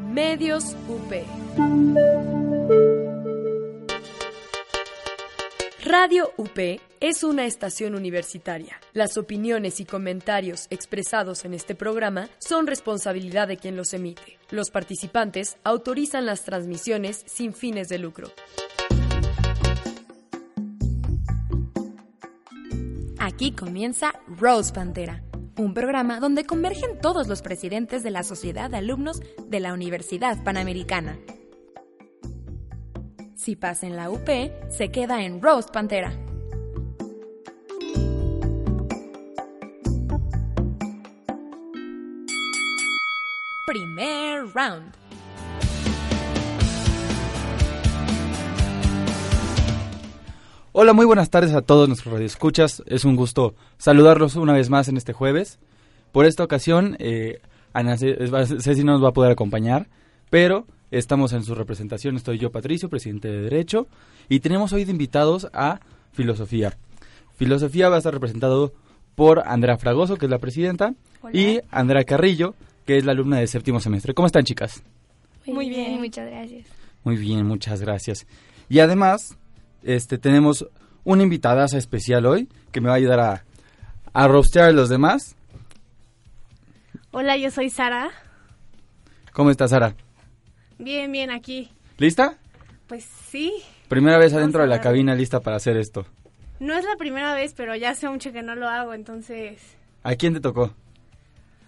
Medios UP. Radio UP es una estación universitaria. Las opiniones y comentarios expresados en este programa son responsabilidad de quien los emite. Los participantes autorizan las transmisiones sin fines de lucro. Aquí comienza Rose Pantera, un programa donde convergen todos los presidentes de la Sociedad de Alumnos de la Universidad Panamericana. Si pasa en la UP, se queda en Rose Pantera. Primer round. Hola, muy buenas tardes a todos nuestros radioescuchas. Es un gusto saludarlos una vez más en este jueves. Por esta ocasión, eh, Ana Ceci no nos va a poder acompañar, pero estamos en su representación. Estoy yo, Patricio, presidente de Derecho, y tenemos hoy de invitados a Filosofía. Filosofía va a estar representado por Andrea Fragoso, que es la presidenta, y Andrea Carrillo, que es la alumna de séptimo semestre. ¿Cómo están, chicas? Muy bien, muchas gracias. Muy bien, muchas gracias. Y además, este, tenemos una invitada especial hoy que me va a ayudar a, a rostear a los demás. Hola, yo soy Sara. ¿Cómo estás, Sara? Bien, bien, aquí. ¿Lista? Pues sí. Primera vez adentro de la cabina lista para hacer esto. No es la primera vez, pero ya hace mucho que no lo hago, entonces... ¿A quién te tocó?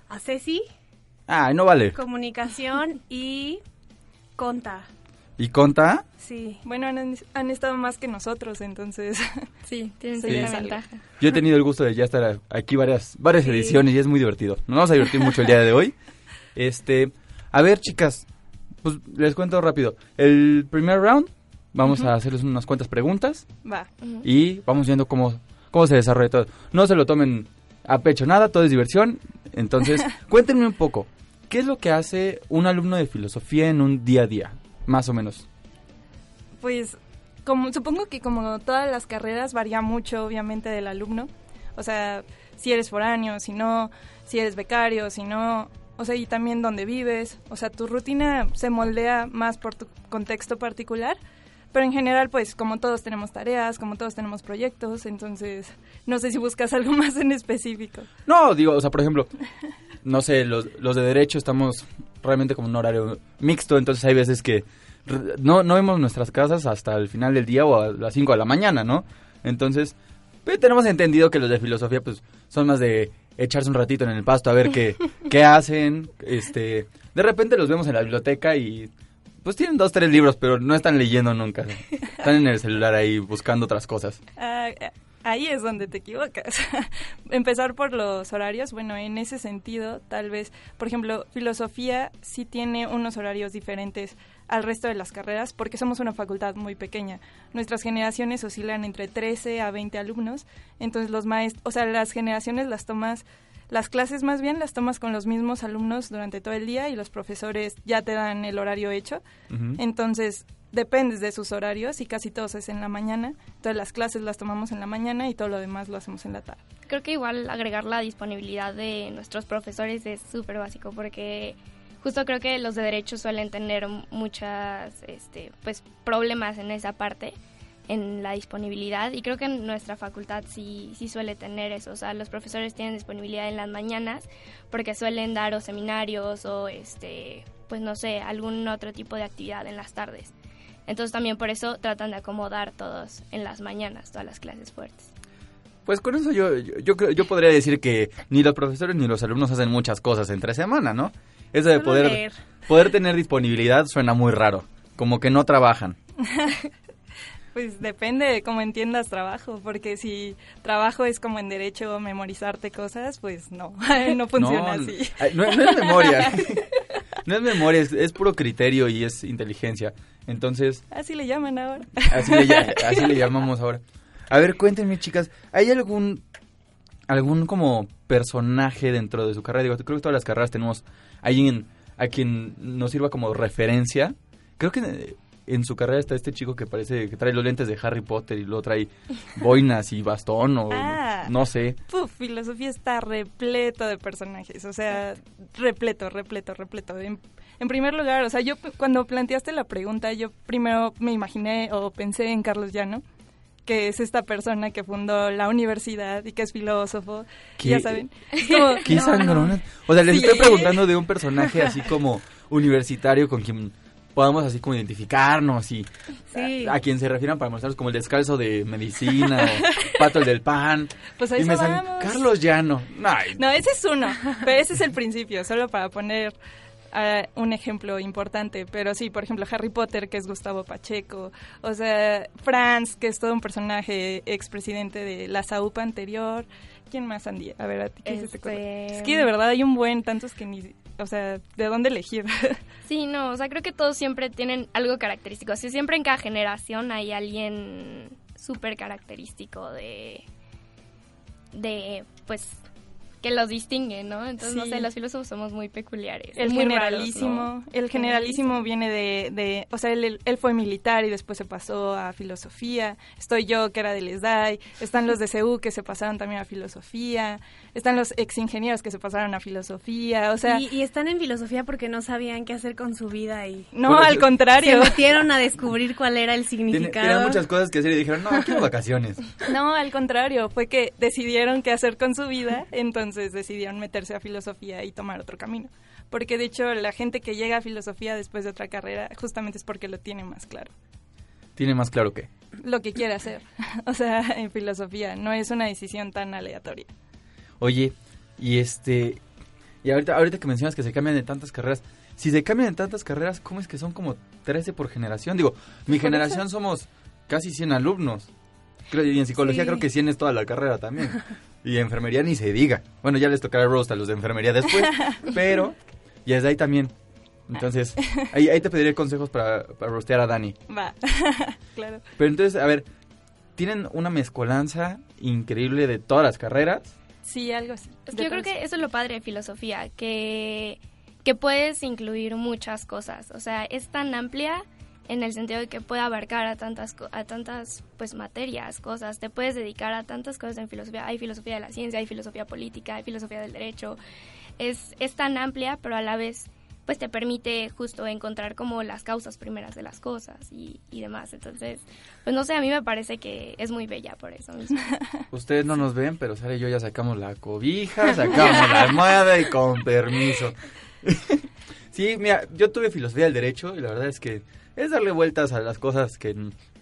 A Ceci. Ah, no vale. Comunicación y Conta. ¿Y Conta? Sí. Bueno, han, han estado más que nosotros, entonces... Sí, tienen Sí. ventaja. Yo he tenido el gusto de ya estar aquí varias, varias Sí. ediciones y es muy divertido. Nos vamos a divertir mucho el día de hoy. Este, a ver, chicas, pues les cuento rápido. El primer round, vamos a hacerles unas cuantas preguntas Va. y vamos viendo cómo, cómo se desarrolla todo. No se lo tomen a pecho nada, todo es diversión. Entonces, cuéntenme un poco, ¿qué es lo que hace un alumno de filosofía en un día a día? Más o menos. Pues como supongo que como todas las carreras varía mucho obviamente del alumno. O sea, si eres foráneo, si no, si eres becario, si no, o sea, y también dónde vives. O sea, tu rutina se moldea más por tu contexto particular. Pero en general, pues como todos tenemos tareas, como todos tenemos proyectos, entonces no sé si buscas algo más en específico. No, digo, o sea, por ejemplo, no sé, los, los de derecho estamos realmente como un horario mixto, entonces hay veces que no, no vemos nuestras casas hasta el final del día o a las 5 de la mañana, ¿no? Entonces, pues, tenemos entendido que los de filosofía pues son más de echarse un ratito en el pasto a ver qué, qué hacen, este, de repente los vemos en la biblioteca y pues tienen dos, tres libros, pero no están leyendo nunca, están en el celular ahí buscando otras cosas. Ah, ahí es donde te equivocas. Empezar por los horarios, bueno, en ese sentido, tal vez, por ejemplo, filosofía sí tiene unos horarios diferentes al resto de las carreras porque somos una facultad muy pequeña. Nuestras generaciones oscilan entre 13 a 20 alumnos, entonces los maestros, o sea, las generaciones las tomas las clases más bien las tomas con los mismos alumnos durante todo el día y los profesores ya te dan el horario hecho. Entonces, dependes de sus horarios y casi todos es en la mañana. Entonces, las clases las tomamos en la mañana y todo lo demás lo hacemos en la tarde. Creo que igual agregar la disponibilidad de nuestros profesores es súper básico porque justo creo que los de derecho suelen tener muchas este, pues, problemas en esa parte, en la disponibilidad y creo que en nuestra facultad sí, sí suele tener eso, o sea, los profesores tienen disponibilidad en las mañanas porque suelen dar o seminarios o este, pues no sé, algún otro tipo de actividad en las tardes. Entonces también por eso tratan de acomodar todos en las mañanas, todas las clases fuertes. Pues con eso yo, yo, yo, podría decir que ni los profesores ni los alumnos hacen muchas cosas entre semana, ¿no? Eso de poder, leer. poder tener disponibilidad suena muy raro, como que no trabajan. Pues depende de cómo entiendas trabajo, porque si trabajo es como en derecho memorizarte cosas, pues no, no funciona no, así. no es memoria, no es memoria, es, es puro criterio y es inteligencia. Entonces, Así le llaman ahora. así le, así le llamamos ahora. A ver, cuéntenme, chicas, ¿hay algún algún como personaje dentro de su carrera? Digo, creo que todas las carreras tenemos alguien a quien nos sirva como referencia. Creo que en su carrera está este chico que parece que trae los lentes de Harry Potter y luego trae boinas y bastón o Ah. no sé. Puf, filosofía está repleto de personajes, o sea, repleto, repleto, repleto. En, en primer lugar, o sea, yo cuando planteaste la pregunta, yo primero me imaginé o pensé en Carlos Llano, que es esta persona que fundó la universidad y que es filósofo, ¿Qué? ya saben. Como- ¿Qué sangrona? O sea, les Sí. estoy preguntando de un personaje así como universitario con quien podamos así como identificarnos y Sí. a, a quien se refieran para mostrarnos como el descalzo de medicina o Pato el del pan. Pues y me salen, vamos. Carlos Llano. Ay, No, ese es uno, pero ese es el principio, solo para poner ah, un ejemplo importante. Pero sí, por ejemplo, Harry Potter, que es Gustavo Pacheco, o sea, Franz, que es todo un personaje expresidente de la SAUPA anterior. ¿Quién más, Andy? A ver, ¿a ti qué se te ocurre? Este, Es que de verdad hay un buen, tantos que ni... O sea, ¿de dónde elegir? Sí, no, o sea, creo que todos siempre tienen algo característico. Así siempre en cada generación hay alguien súper característico de, de, pues, que los distingue, ¿no? Entonces, no sé, los filósofos somos muy peculiares. El muy raros, generalísimo, ¿no? el generalísimo viene de, de o sea, él, él fue militar y después se pasó a filosofía. Estoy yo, que era del ESDAI. Están los de CEU que se pasaron también a filosofía. Están los ex ingenieros que se pasaron a filosofía. O sea, y, y están en filosofía porque no sabían qué hacer con su vida y no, al eso- se contrario. metieron a descubrir cuál era el significado. tenía muchas cosas que hacer y dijeron, no, quiero vacaciones. No, al contrario. Fue que decidieron qué hacer con su vida, entonces decidieron meterse a filosofía y tomar otro camino. Porque de hecho, la gente que llega a filosofía después de otra carrera, justamente es porque lo tiene más claro. Tiene más claro que. lo que quiere hacer. O sea, en filosofía, no es una decisión tan aleatoria. Oye, y este. Y ahorita, ahorita que mencionas que se cambian de tantas carreras, si se cambian de tantas carreras, ¿cómo es que son como 13 por generación? Digo, mi generación somos casi 100 alumnos. Creo, y en psicología Sí. creo que 100 es toda la carrera también. Y enfermería ni se diga. Bueno, ya les tocará roast a los de enfermería después, pero y desde ahí también. Entonces, ahí, ahí te pediré consejos para, para rostear a Dani. Va, claro. Pero entonces, a ver, tienen una mezcolanza increíble de todas las carreras. Sí, algo así. Es que yo creo que eso es lo padre de filosofía, que, que puedes incluir muchas cosas. O sea, es tan amplia en el sentido de que puede abarcar a tantas, a tantas pues, materias, cosas. Te puedes dedicar a tantas cosas en filosofía. Hay filosofía de la ciencia, hay filosofía política, hay filosofía del derecho. Es, es tan amplia, pero a la vez pues te permite justo encontrar como las causas primeras de las cosas y, y demás. Entonces, pues no sé, a mí me parece que es muy bella por eso mismo. Ustedes no nos ven, pero Sara y yo ya sacamos la cobija, sacamos la almohada y con permiso. sí, mira, yo tuve filosofía del derecho y la verdad es que es darle vueltas a las cosas que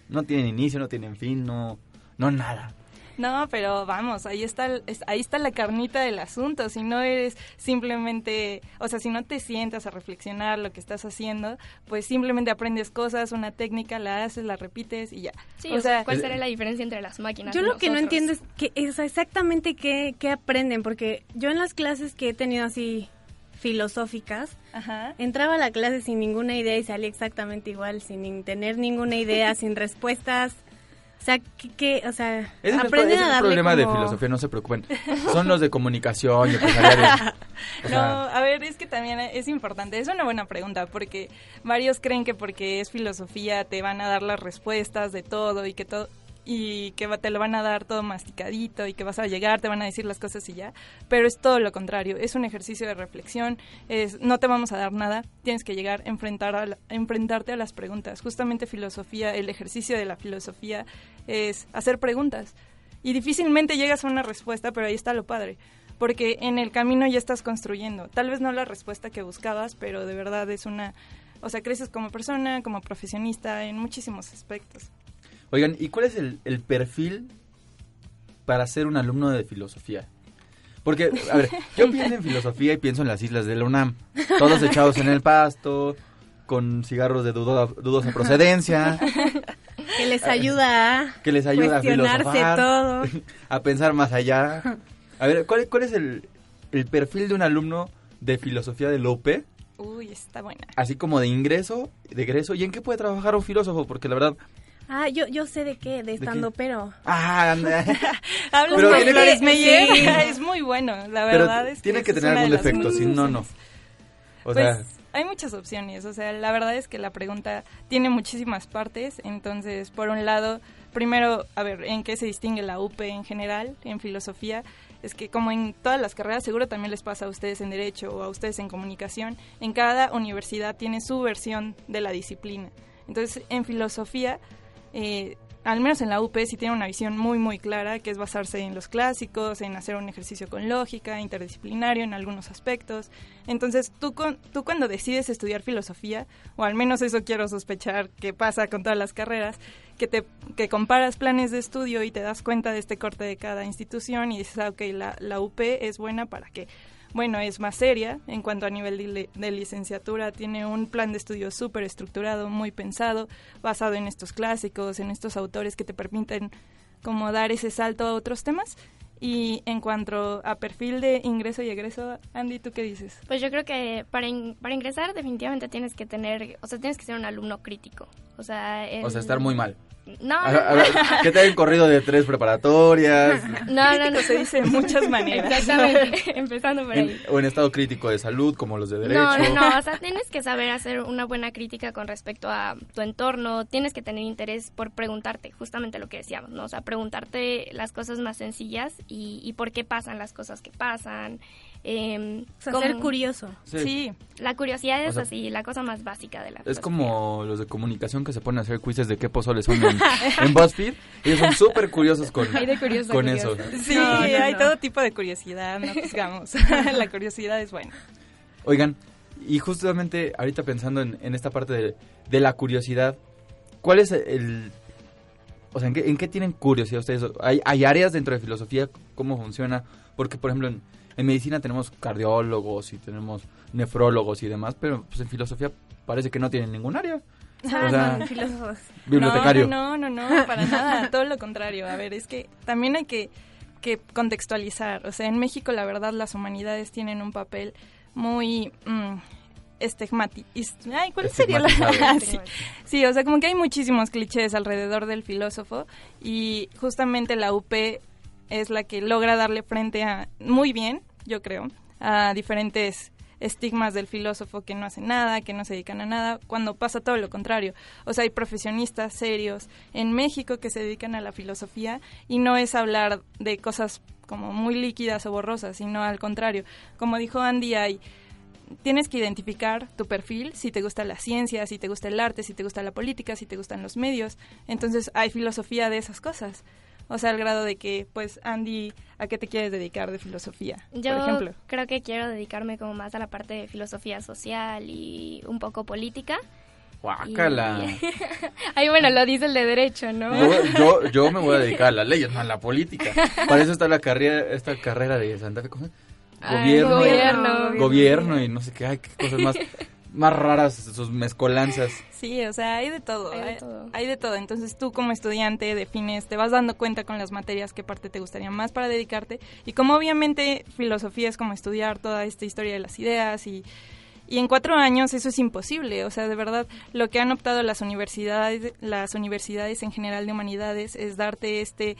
no tienen inicio, no tienen fin, no, no nada. No, pero vamos, ahí está, ahí está la carnita del asunto. Si no eres simplemente, o sea, si no te sientas a reflexionar lo que estás haciendo, pues simplemente aprendes cosas, una técnica, la haces, la repites y ya. Sí, o, sea, ¿cuál sería la diferencia entre las máquinas? Yo y lo que no entiendo es que es exactamente qué, qué aprenden, porque yo en las clases que he tenido así filosóficas, Ajá. entraba a la clase sin ninguna idea y salía exactamente igual, sin tener ninguna idea, sin respuestas. O sea, que, que- o sea, es, aprenden ese a es darle problema de como- filosofía, no se preocupen. Son los de comunicación y empresariales. O No, sea, a ver, es que también es importante, es una buena pregunta, porque varios creen que porque es filosofía te van a dar las respuestas de todo y que todo y que te lo van a dar todo masticadito y que vas a llegar, te van a decir las cosas y ya, pero es todo lo contrario, es un ejercicio de reflexión, no te vamos a dar nada, tienes que llegar a enfrentar a enfrentarte a las preguntas. Justamente filosofía, el ejercicio de la filosofía es hacer preguntas y difícilmente llegas a una respuesta, pero ahí está lo padre porque en el camino ya estás construyendo. Tal vez no la respuesta que buscabas, pero de verdad es una, o sea, creces como persona, como profesionista en muchísimos aspectos. Oigan, ¿y cuál es el, el perfil para ser un alumno de filosofía? Porque, a ver, yo pienso en filosofía y pienso en las islas de la UNAM. Todos echados en el pasto, con cigarros de dudosa, dudosa procedencia, que les ayuda a que les ayuda a cuestionarse todo. a pensar más allá. A ver, ¿cuál, cuál es el, el perfil de un alumno de filosofía de Lope? Uy, está buena. Así como de ingreso, de egreso, ¿y en qué puede trabajar un filósofo? Porque la verdad... Ah, yo, yo sé de qué, de estando pero. Ah, anda. Pero con tiene Flores Meyer, sí. es muy bueno, la Pero verdad tiene que tener algún de defecto, si no, no. O Pues, sea, hay muchas opciones, o sea, la verdad es que la pregunta tiene muchísimas partes, entonces, por un lado, primero, a ver, ¿en qué se distingue la UP en general, en filosofía? Es que como en todas las carreras, seguro también les pasa a ustedes en Derecho o a ustedes en Comunicación, en cada universidad tiene su versión de la disciplina. Entonces, en filosofía, eh, al menos en la UP sí tiene una visión muy muy clara que es basarse en los clásicos, en hacer un ejercicio con lógica, interdisciplinario en algunos aspectos. Entonces tú, tú cuando decides estudiar filosofía, o al menos eso quiero sospechar que pasa con todas las carreras, que, te, que comparas planes de estudio y te das cuenta de este corte de cada institución y dices, ah, ok, la, la UP es buena para que bueno, es más seria en cuanto a nivel de, licenciatura, tiene un plan de estudio súper estructurado, muy pensado, basado en estos clásicos, en estos autores que te permiten como dar ese salto a otros temas. Y en cuanto a perfil de ingreso y egreso, Andy, ¿tú qué dices? Pues yo creo que para, para ingresar definitivamente tienes que tener, o sea, tienes que ser un alumno crítico. O sea, o sea estar muy mal. No, que te hayan corrido de tres preparatorias. No, no, no, se dice de muchas maneras. Exactamente, empezando por ahí. o en estado crítico de salud, como los de derecho. No, no, no, o sea, tienes que saber hacer una buena crítica con respecto a tu entorno, tienes que tener interés por preguntarte, justamente lo que decíamos, ¿no? O sea, preguntarte las cosas más sencillas y, y por qué pasan las cosas que pasan, eh, ser curioso. Sí. La curiosidad es así, la cosa más básica de la Es como los de comunicación que se ponen a hacer quizzes de qué pozole son en, BuzzFeed. Ellos son súper curiosos con, con eso. Sí, hay todo tipo de curiosidad, no juzgamos. la curiosidad es buena. Oigan, y justamente ahorita pensando en, esta parte de, de, la curiosidad, ¿cuál es el... O sea, ¿en qué, en qué tienen curiosidad ustedes? ¿Hay, ¿Hay áreas dentro de filosofía? ¿Cómo funciona? Porque, por ejemplo, en, en medicina tenemos cardiólogos y tenemos nefrólogos y demás, pero pues en filosofía parece que no tienen ningún área. Ah, no, filósofos. Bibliotecario. No, no, no, no, para nada, todo lo contrario. A ver, es que también hay que, que contextualizar. O sea, en México la verdad las humanidades tienen un papel muy... Mm, Ay, ¿cuál sería la sí. sí, o sea, como que hay muchísimos clichés alrededor del filósofo y justamente la UP es la que logra darle frente a muy bien, yo creo, a diferentes estigmas del filósofo que no hace nada, que no se dedican a nada, cuando pasa todo lo contrario. O sea, hay profesionistas serios en México que se dedican a la filosofía y no es hablar de cosas como muy líquidas o borrosas, sino al contrario. Como dijo Andy, hay tienes que identificar tu perfil, si te gusta la ciencia, si te gusta el arte, si te gusta la política, si te gustan los medios. Entonces hay filosofía de esas cosas. O sea, al grado de que, pues, Andy, ¿a qué te quieres dedicar de filosofía? Yo por ejemplo? creo que quiero dedicarme como más a la parte de filosofía social y un poco política. Guácala. Ahí, bueno, lo dice el de derecho, ¿no? Yo, yo, me voy a dedicar a las leyes, no a la política. Para eso está la carrera, esta carrera de Santa Fe. Gobierno, gobierno, gobierno y no sé qué, hay qué cosas más más raras sus mezcolanzas. Sí, o sea, hay de todo. Hay, de todo. Entonces tú como estudiante defines, te vas dando cuenta con las materias qué parte te gustaría más para dedicarte. Y como obviamente filosofía es como estudiar toda esta historia de las ideas y, y en cuatro años eso es imposible. O sea, de verdad, lo que han optado las universidades, las universidades en general de humanidades es darte este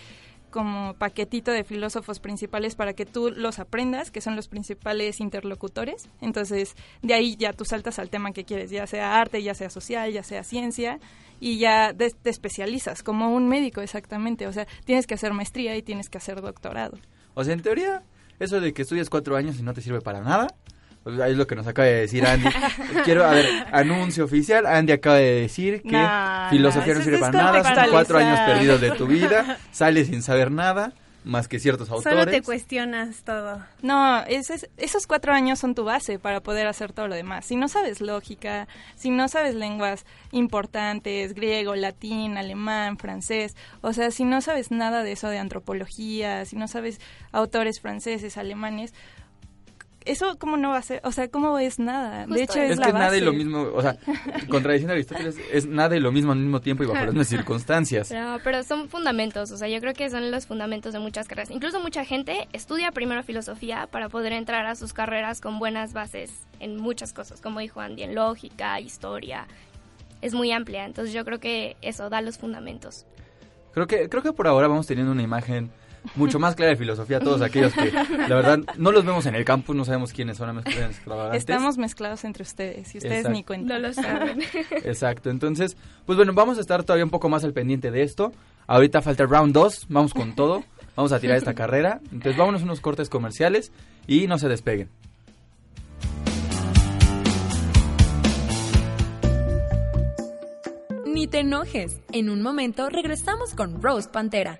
como paquetito de filósofos principales para que tú los aprendas, que son los principales interlocutores. Entonces, de ahí ya tú saltas al tema que quieres, ya sea arte, ya sea social, ya sea ciencia, y ya te especializas como un médico exactamente. O sea, tienes que hacer maestría y tienes que hacer doctorado. O sea, en teoría, eso de que estudias cuatro años y no te sirve para nada, es lo que nos acaba de decir Andy. Quiero, a ver, anuncio oficial. Andy acaba de decir que filosofía no, sirve para nada. Son cuatro años perdidos de tu vida. Sales sin saber nada más que ciertos autores. Solo te cuestionas todo. No, esos cuatro años son tu base para poder hacer todo lo demás. Si no sabes lógica, si no sabes lenguas importantes, griego, latín, alemán, francés, o sea, si no sabes nada de eso de antropología, si no sabes autores franceses, alemanes, eso cómo no va a ser, o sea, cómo es nada. De hecho es, es que nada y lo mismo, o sea, contradiciendo a Aristóteles, es nada y lo mismo al mismo tiempo y bajo las mismas circunstancias. No, pero son fundamentos, o sea, yo creo que son los fundamentos de muchas carreras. Incluso mucha gente estudia primero filosofía para poder entrar a sus carreras con buenas bases en muchas cosas, como dijo Andy, en lógica, historia. Es muy amplia, entonces yo creo que eso da los fundamentos. Creo que creo que por ahora vamos teniendo una imagen mucho más clara de filosofía a todos aquellos que, la verdad, no los vemos en el campus, no sabemos quiénes son, extravagantes. Estamos mezclados entre ustedes y ustedes ni cuentan. No lo saben. Exacto, entonces, pues bueno, vamos a estar todavía un poco más al pendiente de esto. Ahorita falta el round 2, vamos con todo, vamos a tirar esta carrera. Entonces, vámonos unos cortes comerciales y no se despeguen. Ni te enojes. En un momento regresamos con Rose Pantera.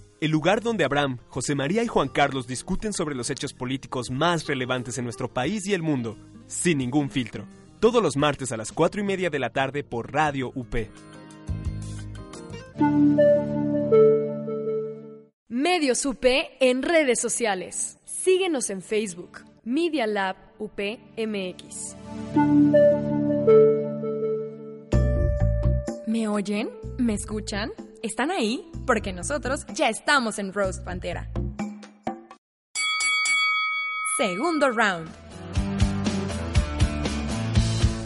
el lugar donde Abraham, José María y Juan Carlos discuten sobre los hechos políticos más relevantes en nuestro país y el mundo, sin ningún filtro. Todos los martes a las 4 y media de la tarde por Radio UP. Medios UP en redes sociales. Síguenos en Facebook, Media Lab UPMX. ¿Me oyen? ¿Me escuchan? ¿Están ahí? Porque nosotros ya estamos en Roast Pantera. Segundo round.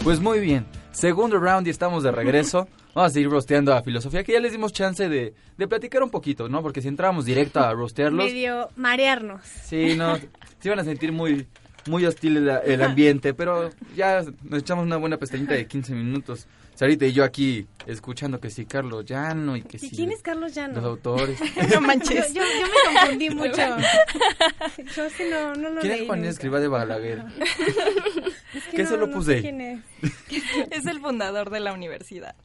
Pues muy bien, segundo round y estamos de regreso. Vamos a seguir rosteando a filosofía, que ya les dimos chance de, de platicar un poquito, ¿no? Porque si entramos directo a rostearlos... Medio marearnos. Sí, no, se iban a sentir muy, muy hostil el, el ambiente, pero ya nos echamos una buena pestañita de 15 minutos. Sarita y yo aquí escuchando que sí, Carlos Llano y que sí. ¿Quién es Carlos Llano? Los autores. no manches. Yo, yo, yo, me confundí mucho. Yo sí no, no lo ¿Quién leí es Juan. Escriba de Balaguer? Es ¿Qué no- se lo no puse? sé quién es. Es el fundador de la universidad.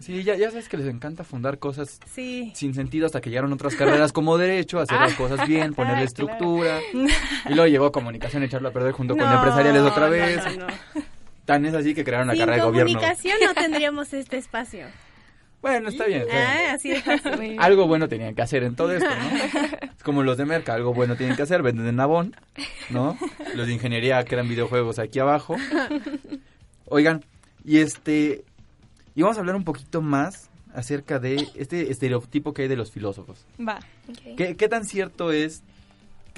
Sí, ya, ya sabes que les encanta fundar cosas Sí. sin sentido hasta que llegaron otras carreras como derecho, hacer las cosas bien, ponerle Ah, estructura. Y luego llegó comunicación, echarlo a perder junto con empresariales otra no, vez. no, no. Tan es así que crearon la Sin carrera de gobierno. comunicación no tendríamos este espacio. Bueno, está bien. está bien. Ah, así. Algo bueno tenían que hacer en todo esto, ¿no? Es como los de Merca, algo bueno tienen que hacer, venden en Nabón, ¿no? Los de ingeniería crean videojuegos aquí abajo. Oigan, y este, y vamos a hablar un poquito más acerca de este estereotipo que hay de los filósofos. Va. Ok. ¿Qué, qué tan cierto es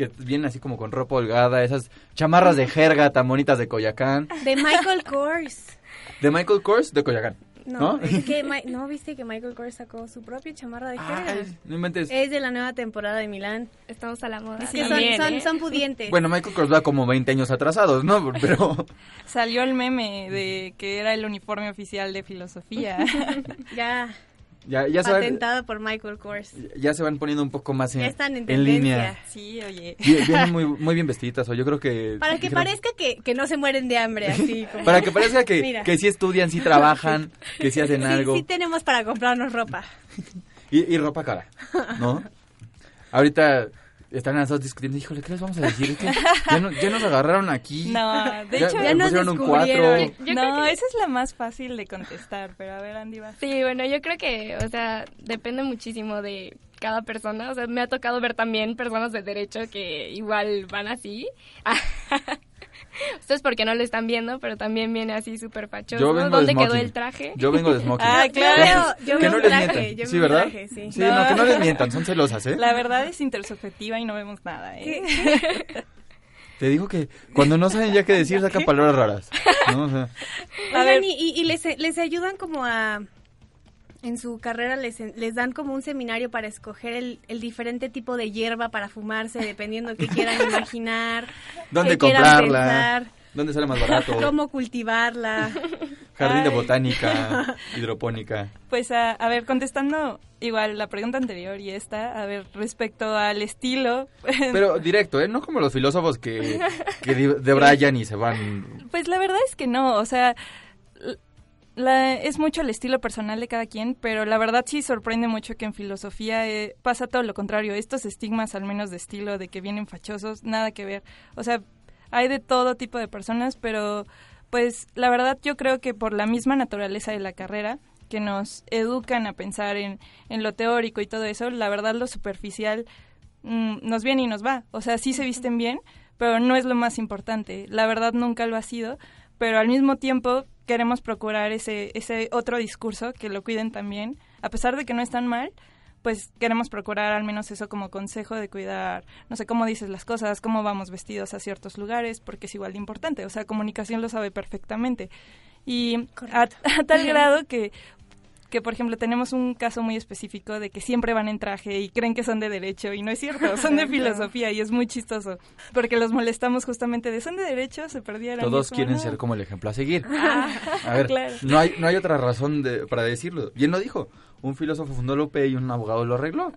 que vienen así como con ropa holgada, esas chamarras de jerga tan bonitas de Coyacán, De Michael Kors. de Michael Kors de Coyacán? No, ¿No? es que Mi- ¿no viste que Michael Kors sacó su propia chamarra de jerga? Ay, no inventes. Es de la nueva temporada de Milán. Estamos a la moda. Es que son, También, son, ¿eh? son pudientes. Bueno, Michael Kors va como 20 años atrasados, ¿no? Pero Salió el meme de que era el uniforme oficial de filosofía. ya ya, ya, se patentado por Michael Kors. ya se van poniendo un poco más en, Ya están en en línea. sí, oye. Vie- Vienen muy, muy bien vestiditas, o yo creo que... Para que dijeron- parezca que, que no se mueren de hambre, así como... Para que parezca que, Mira. que sí estudian, sí trabajan, que sí hacen Sí, algo. sí tenemos para comprarnos ropa. Y, y ropa cara, ¿no? Ahorita están las dos discutiendo, híjole, ¿qué les vamos a decir? Ya, no- ya nos agarraron aquí. No, de Ya- hecho, ya nos descubrieron. cuatro. Yo no, que- esa es la más fácil de contestar, pero a ver, Andy, va. Sí, bueno, yo creo que, o sea, depende muchísimo de cada persona. O sea, me ha tocado ver también personas de derecho que igual van así. Ustedes porque no lo están viendo, pero también viene así súper fachoso. Yo vengo de ¿Dónde quedó el traje? Yo vengo de smoking. Ah, claro. Que- Yo que veo no un les traje, mientan. yo Sí, veo un ¿verdad? traje, sí. Sí, no, que no les mientan, son celosas, ¿eh? La verdad es intersubjetiva y no vemos nada, ¿eh? Te digo que cuando no saben ya qué decir, sacan palabras raras. ¿no? O sea, A ver. y, y- y les, les ayudan como a... En su carrera les, les dan como un seminario para escoger el, el diferente tipo de hierba para fumarse, dependiendo qué quieran imaginar. ¿Dónde qué comprarla? pensar, ¿Dónde sale más barato? cómo cultivarla. Jardín de botánica, hidropónica. Pues a, a ver, contestando igual la pregunta anterior y esta, a ver, respecto al estilo, Pero directo, ¿eh? No como los filósofos que, que debrayan y se van. pues la verdad es que no, o sea, la- es mucho el estilo personal de cada quien, pero la verdad sí sorprende mucho que en filosofía eh, pasa todo lo contrario, estos estigmas al menos de estilo, de que vienen fachosos, nada que ver, o sea, hay de todo tipo de personas, pero pues la verdad yo creo que por la misma naturaleza de la carrera, que nos educan a pensar en, en lo teórico y todo eso, la verdad lo superficial mm, nos viene y nos va. O sea, sí se visten bien, pero no es lo más importante. La verdad nunca lo ha sido, pero al mismo tiempo queremos procurar ese, ese otro discurso, que lo cuiden también, a pesar de que no están mal, pues queremos procurar al menos eso como consejo de cuidar, no sé, cómo dices las cosas, cómo vamos vestidos a ciertos lugares, porque es igual de importante. O sea, comunicación lo sabe perfectamente. Y a, a, tal grado que que por ejemplo tenemos un caso muy específico de que siempre van en traje y creen que son de derecho y no es cierto, son de filosofía y es muy chistoso porque los molestamos justamente de son de derecho, se perdieron. Todos quieren ser como el ejemplo a seguir. Ah, a ver, no hay no hay otra razón de, para decirlo. Bien lo dijo. Un filósofo fundó la UP y un abogado lo arregló.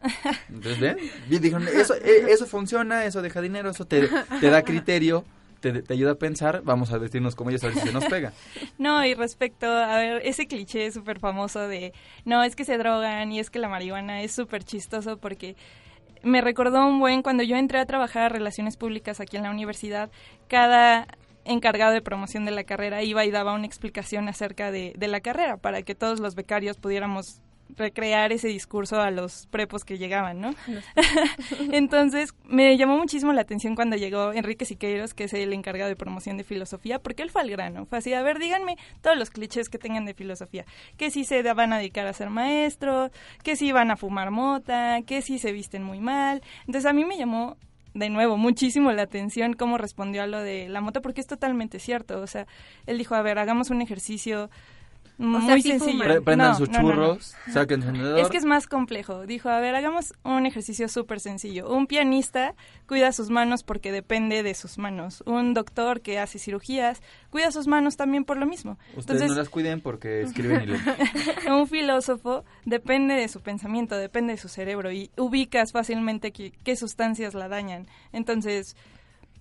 Entonces, ¿ven? Dijeron, eso, eh, eso funciona, eso deja dinero, eso te, te da criterio te, ayuda a pensar, vamos a vestirnos como ellos se nos pega. no, y respecto a ver, ese cliché súper famoso de, no, es que se drogan y es que la marihuana es súper chistoso porque me recordó un buen, cuando yo entré a trabajar a Relaciones Públicas aquí en la universidad, cada encargado de promoción de la carrera iba y daba una explicación acerca de, de la carrera para que todos los becarios pudiéramos recrear ese discurso a los prepos que llegaban, ¿no? Entonces, me llamó muchísimo la atención cuando llegó Enrique Siqueiros, que es el encargado de promoción de filosofía, porque él fue al grano. Fue así, a ver, díganme todos los clichés que tengan de filosofía. Que si se van a dedicar a ser maestros, que si van a fumar mota, que si se visten muy mal. Entonces, a mí me llamó de nuevo, muchísimo la atención cómo respondió a lo de la moto, porque es totalmente cierto. O sea, él dijo, a ver, hagamos un ejercicio muy sencillo. prendan sus churros, saquen su encendedor. Es que es más complejo. Dijo, a ver, hagamos un ejercicio súper sencillo. Un pianista cuida sus manos porque depende de sus manos. Un doctor que hace cirugías cuida sus manos también por lo mismo. Ustedes no las cuiden porque escriben y leen. un filósofo depende de su pensamiento, depende de su cerebro y ubicas fácilmente qué sustancias la dañan. Entonces,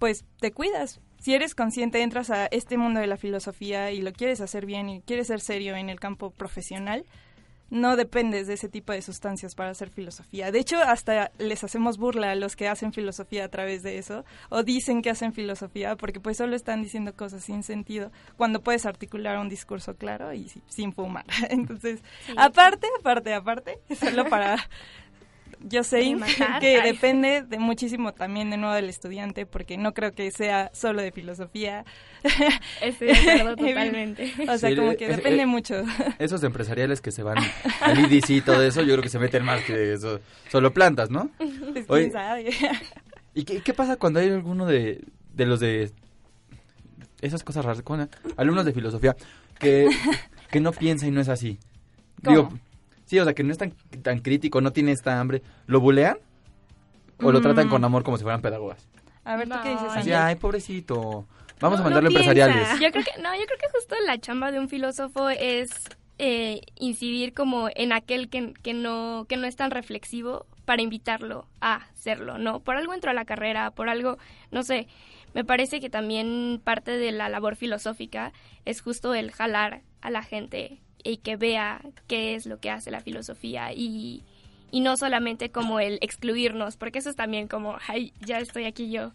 pues te cuidas si eres consciente, entras a este mundo de la filosofía y lo quieres hacer bien y quieres ser serio en el campo profesional, no dependes de ese tipo de sustancias para hacer filosofía. De hecho, hasta les hacemos burla a los que hacen filosofía a través de eso, o dicen que hacen filosofía, porque pues solo están diciendo cosas sin sentido, cuando puedes articular un discurso claro y sin fumar. Entonces, aparte, aparte, aparte, solo para yo sé que depende de muchísimo también de nuevo del estudiante, porque no creo que sea solo de filosofía. Estoy de acuerdo totalmente. o sea, como que depende mucho. Esos empresariales que se van al IDC y todo eso, yo creo que se meten más que eso, solo plantas, ¿no? Pues, ¿Y qué, pasa cuando hay alguno de, de los de esas cosas raras, con alumnos de filosofía que, que no piensa y no es así? Digo, Sí, o sea, que no es tan, tan crítico, no tiene esta hambre. ¿Lo bulean? ¿O lo tratan con mm. amor como si fueran pedagogas? A ver, ¿tú qué dices, Así, ay, pobrecito. Vamos a mandarle empresariales. Yo creo que, no, yo creo que justo la chamba de un filósofo es eh, incidir como en aquel que, que, no, que no es tan reflexivo para invitarlo a serlo, ¿no? Por algo entró a la carrera, por algo, no sé, me parece que también parte de la labor filosófica es justo el jalar a la gente y que vea qué es lo que hace la filosofía y, y no solamente como el excluirnos, porque eso es también como, ay, ya estoy aquí yo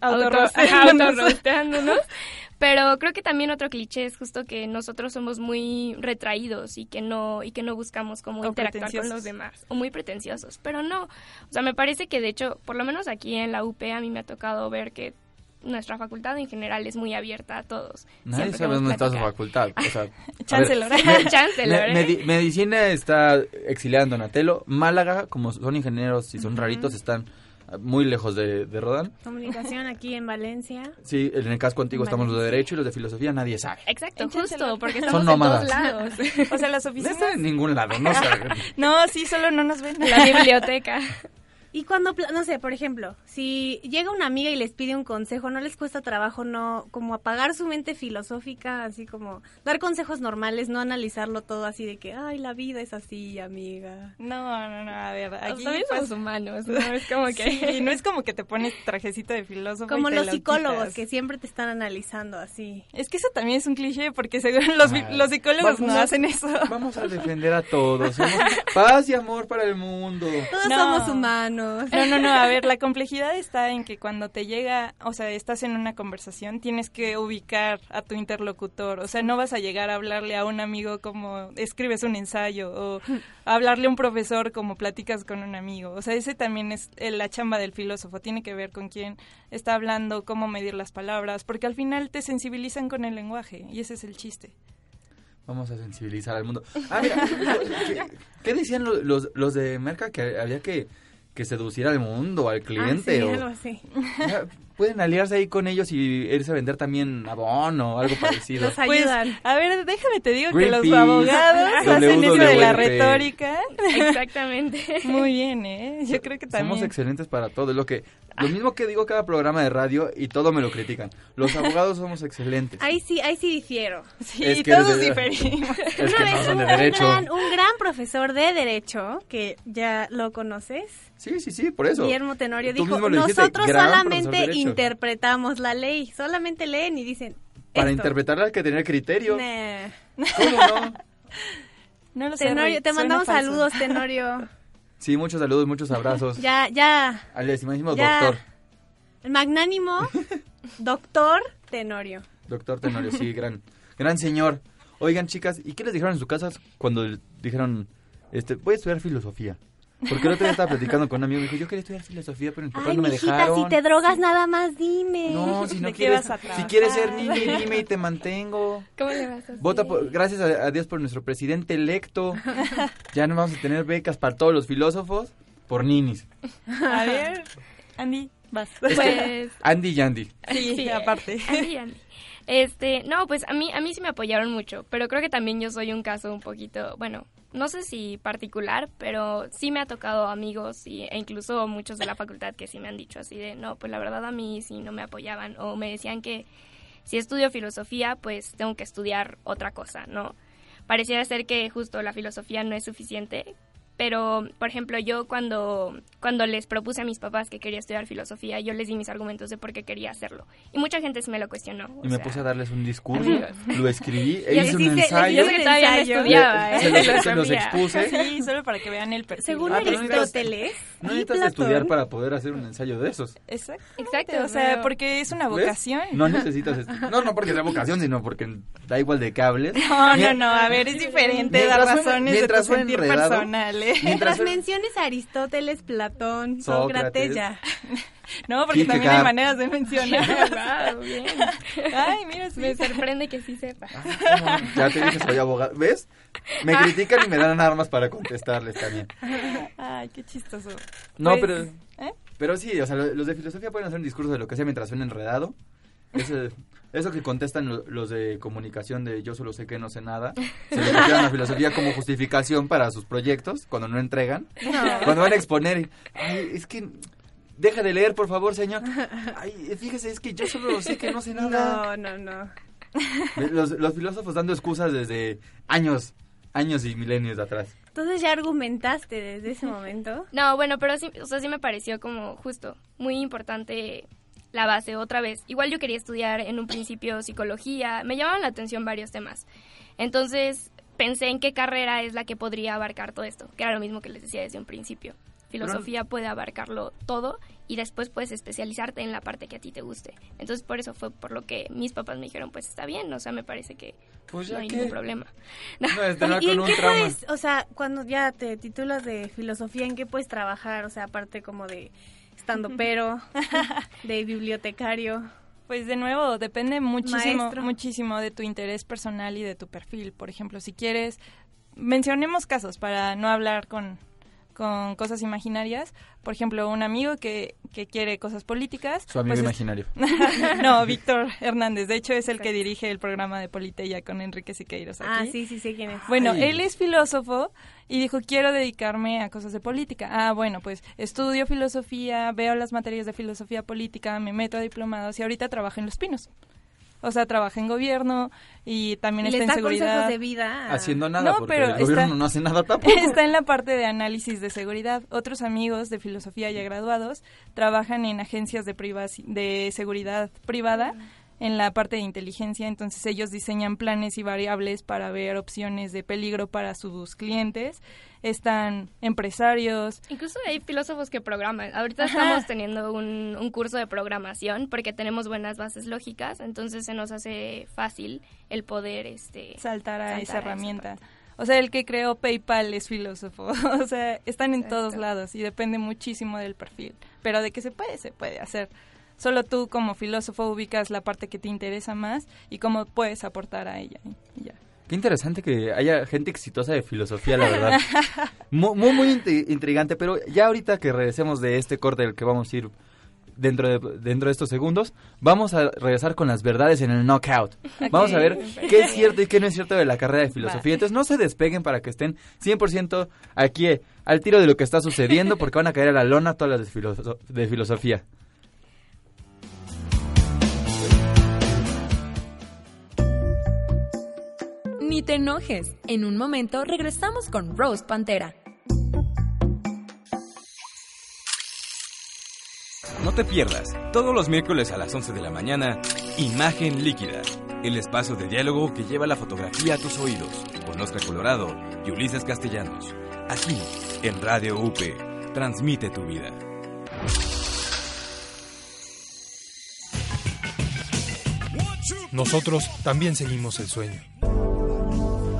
autorrosteándonos. Pero creo que también otro cliché es justo que nosotros somos muy retraídos y que no y que no buscamos como interactuar con los demás o muy pretenciosos, pero no. O sea, me parece que de hecho, por lo menos aquí en la UP a mí me ha tocado ver que nuestra facultad en general es muy abierta a todos. Nadie sabe dónde está su facultad. O sea, medicina está exiliada en Donatello. Málaga, como son ingenieros y son raritos, están muy lejos de, de Rodán. Comunicación aquí en Valencia. Sí, en el casco antiguo estamos los de Derecho y los de Filosofía nadie sabe. Exacto, justo, porque estamos son nómadas. en todos lados. o sea, las oficinas... No están en ningún lado, no saben. no, sí, solo no nos ven. La biblioteca. Y cuando, no sé, por ejemplo, si llega una amiga y les pide un consejo, ¿no les cuesta trabajo no como apagar su mente filosófica, así como dar consejos normales, no analizarlo todo así de que, ay, la vida es así, amiga? No, no, no, a ver, aquí somos pues, humanos, no es como que... y no es como que te pones trajecito de filósofo Como los psicólogos que siempre te están analizando así. Es que eso también es un cliché porque según los, los psicólogos no hacen eso. Vamos a defender a todos, paz y amor para el mundo. Todos somos humanos No, no, no, a ver, la complejidad está en que cuando te llega, o sea, estás en una conversación, tienes que ubicar a tu interlocutor, o sea, no vas a llegar a hablarle a un amigo como escribes un ensayo o a hablarle a un profesor como platicas con un amigo, o sea, ese también es eh, la chamba del filósofo, tiene que ver con quién está hablando, cómo medir las palabras, porque al final te sensibilizan con el lenguaje y ese es el chiste. Vamos a sensibilizar al mundo. Ah, mira, ¿qué, qué decían lo- los, los de Merca? Que había que, que seducir al mundo, al cliente. Ah, sí, o- algo así. Pueden aliarse ahí con ellos y irse a vender también abono o algo parecido. Los Pues, ayudan. a ver, déjame te digo que los abogados hacen eso de la retórica. Exactamente. Muy bien, ¿eh? Yo creo que Somos también. excelentes para todo. Es lo que lo mismo que digo cada programa de radio y todo me lo critican. Los abogados somos excelentes. Ahí sí, ahí sí difiero. Sí, Es que todos de- diferimos. Es Una que vez no son un, de un derecho. gran, un gran profesor de derecho, que ya lo conoces, Sí, sí, sí, por eso. Guillermo Tenorio, Tú dijo, nosotros solamente. Interpretamos la ley, solamente leen y dicen... Para esto. interpretarla hay que tener criterio. Nah. ¿Cómo no? No lo sé. Tenorio, te mandamos falso. saludos, Tenorio. Sí, muchos saludos, muchos abrazos. Ya, ya, Al estimadísimo doctor. el magnánimo doctor Tenorio. Doctor Tenorio, sí, gran, gran señor. Oigan, chicas, ¿y qué les dijeron en sus casas cuando dijeron, este, voy a estudiar filosofía? Porque el otro día estaba platicando con un amigo y dijo, yo quería estudiar filosofía, pero mis papás Ay, no me mijita, dejaron. si te drogas nada más dime. No, si no ¿De qué quieres, si quieres ser niño, dime y te mantengo. ¿Cómo le vas a hacer? Vota por, gracias a, a Dios por nuestro presidente electo. Ya no vamos a tener becas para todos los filósofos por ninis. A ver, Andy, vas. Pues Andy y Andy. Sí, aparte. Andy, Andy. Este, no, pues a mí, a mí sí me apoyaron mucho, pero creo que también yo soy un caso un poquito, bueno, no sé si particular, pero sí me ha tocado amigos y, e incluso muchos de la facultad que sí me han dicho así de, no, pues la verdad a mí sí no me apoyaban o me decían que si estudio filosofía, pues tengo que estudiar otra cosa, ¿no? Pareciera ser que justo la filosofía no es suficiente, pero, por ejemplo, yo cuando, cuando les propuse a mis papás que quería estudiar filosofía, yo les di mis argumentos de por qué quería hacerlo. Y mucha gente sí me lo cuestionó. o Y me sea, puse a darles un discurso, lo escribí, e hice un se- ensayo. Yo que todavía no estudiaba, ¿eh? Se los, se expuse. Sí, solo para que vean el perfil. Según Ah, pero no necesitas- Aristóteles No necesitas Platón, estudiar para poder hacer un ensayo de esos. Exacto. Exacto, O sea, pero- porque es una ¿Ves? vocación. No necesitas No, no porque sea vocación, sino porque da igual de cables. No, no, no, a ver, es diferente dar razones de tu sentir enredado, personal, ¿eh? Mientras menciones a Aristóteles, Platón, Sócrates. Sócrates, ya. No, porque también hay maneras de mencionar. Bien. Ay, mira, sí. Me sorprende que sí sepa. Ah. Ya te dije, soy abogado. ¿Ves? Me critican y me dan armas para contestarles también. Ay, qué chistoso. No, Pues, pero... ¿eh? Pero sí, o sea, lo- los de filosofía pueden hacer un discurso de lo que sea mientras suene enredado. Ese- eso que contestan lo- los de comunicación de yo solo sé que no sé nada, se le refieren a la filosofía como justificación para sus proyectos cuando no entregan. Cuando van a exponer, ay, es que deja de leer, por favor, señor. Ay, fíjese, es que yo solo sé que no sé nada. No, no, no. Los, los filósofos dando excusas desde años, años y milenios de atrás. Entonces ya argumentaste desde ese momento. No, bueno, pero sí, o sea, sí me pareció como justo muy importante la base otra vez. Igual yo quería estudiar en un principio psicología, me llamaban la atención varios temas. Entonces pensé en qué carrera es la que podría abarcar todo esto, que era lo mismo que les decía desde un principio. Filosofía puede abarcarlo todo y después puedes especializarte en la parte que a ti te guste. Entonces por eso fue por lo que mis papás me dijeron, pues está bien, o sea, me parece que Pues no hay que... ningún problema. No, estará ¿Y en qué trauma. puedes, o sea, cuando ya te titulas de filosofía, en qué puedes trabajar? O sea, aparte como de estando pero, de bibliotecario. Pues de nuevo, depende muchísimo, Maestro. muchísimo de tu interés personal y de tu perfil. Por ejemplo, si quieres, mencionemos casos para no hablar con, con cosas imaginarias. Por ejemplo, un amigo que, que quiere cosas políticas. Su amigo pues es- imaginario. no, Víctor Hernández. De hecho, es el que dirige el programa de Politeya con Enrique Siqueiros aquí. Ah, sí, sí, sé quién es. Bueno, Ay. él es filósofo y dijo, quiero dedicarme a cosas de política. Ah, bueno, pues estudio filosofía, veo las materias de filosofía política, me meto a diplomados y ahorita trabaja en Los Pinos. O sea, trabaja en gobierno y también Y está en da seguridad. consejos de vida. Haciendo nada, No, porque pero el gobierno está- no hace nada tampoco. Está en la parte de análisis de seguridad. Otros amigos de filosofía ya graduados trabajan en agencias de, privaci- de seguridad privada en la parte de inteligencia, entonces ellos diseñan planes y variables para ver opciones de peligro para sus clientes. Están empresarios. Incluso hay filósofos que programan. Ahorita Ajá. estamos teniendo un, un curso de programación porque tenemos buenas bases lógicas, entonces se nos hace fácil el poder este saltar a saltar esa herramienta. O sea, el que creó PayPal es filósofo. o sea, están en todos lados y depende muchísimo del perfil. Pero de que se puede, se puede hacer. Solo tú como filósofo ubicas la parte que te interesa más y cómo puedes aportar a ella. y ya. Qué interesante que haya gente exitosa de filosofía, la verdad. Mu- muy, muy, intri- intrigante, pero ya ahorita que regresemos de este corte del que vamos a ir dentro de, dentro de estos segundos, vamos a regresar con las verdades en el knockout. Vamos a ver qué es cierto y qué no es cierto de la carrera de filosofía. Entonces no se despeguen para que estén 100% aquí eh, al tiro de lo que está sucediendo porque van a caer a la lona todas las de, filoso- de filosofía. Ni te enojes. En un momento regresamos con Rose Pantera. No te pierdas, todos los miércoles a las 11 de la mañana, Imagen Líquida, el espacio de diálogo que lleva la fotografía a tus oídos, con Oscar Colorado y Ulises Castellanos. Aquí, en Radio UP, transmite tu vida. Nosotros también seguimos el sueño.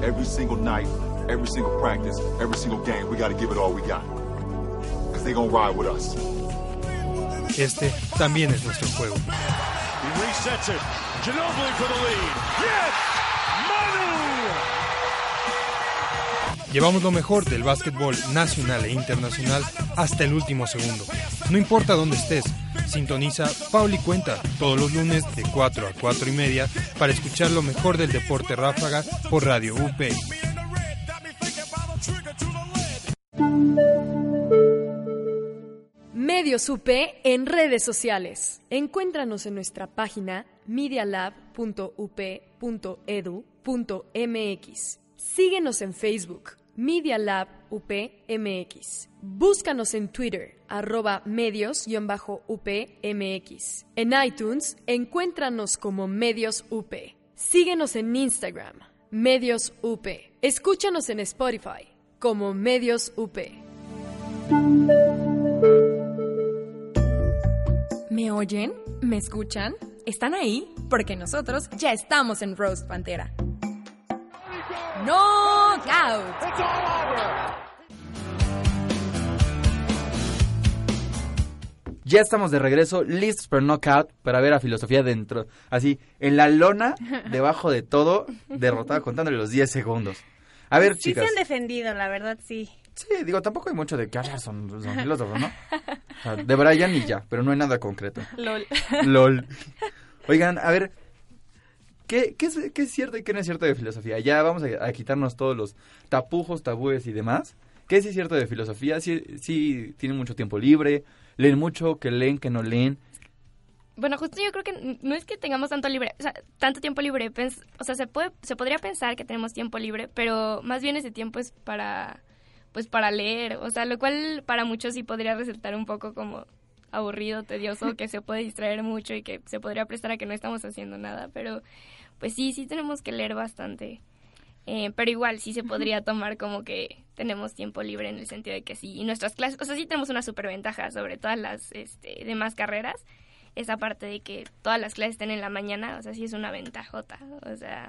Every single night, every single practice, every single game, we got to give it all we got. Because they're going to ride with us. Este también es nuestro juego. He resets it. Ginobili for the lead. Yes! Llevamos lo mejor del básquetbol nacional e internacional hasta el último segundo. No importa dónde estés, sintoniza Pauli Cuenta todos los lunes de 4 a 4 y media para escuchar lo mejor del deporte ráfaga por Radio UP. Medios UP en redes sociales. Encuéntranos en nuestra página medialab.up.edu.mx. Síguenos en Facebook, Media Lab UPMX. Búscanos en Twitter, arroba medios-upmx. En iTunes, encuéntranos como Medios UP. Síguenos en Instagram, Medios UP. Escúchanos en Spotify, como Medios UP. ¿Me oyen? ¿Me escuchan? ¿Están ahí? Porque nosotros ya estamos en Roast Pantera. ¡Knockout! Ya estamos de regreso, listos para knockout, para ver a filosofía dentro, así, en la lona, debajo de todo, derrotada contándole los 10 segundos. A ver, sí chicas. se han defendido, la verdad, sí. Sí, digo, tampoco hay mucho de que hablar, son, son filósofos, ¿no? O sea, de Brian y ya, pero no hay nada concreto. LOL. LOL. Oigan, a ver, ¿qué, qué, es, qué es cierto y qué no es cierto de filosofía? Ya vamos a, quitarnos todos los tapujos, tabúes y demás. ¿Qué sí es cierto de filosofía? Sí, sí tienen mucho tiempo libre, leen mucho, que leen, que no leen. Bueno, justo yo creo que no es que tengamos tanto libre, o sea, tanto tiempo libre, o sea, se puede se podría pensar que tenemos tiempo libre, pero más bien ese tiempo es para pues para leer, o sea, lo cual para muchos sí podría resultar un poco como aburrido, tedioso, que se puede distraer mucho y que se podría prestar a que no estamos haciendo nada, pero pues sí, sí tenemos que leer bastante. Eh, pero igual sí se podría tomar como que tenemos tiempo libre en el sentido de que sí, y nuestras clases, o sea, sí tenemos una superventaja sobre todas las este, demás carreras, esa parte de que todas las clases estén en la mañana, o sea, sí es una ventajota, o sea,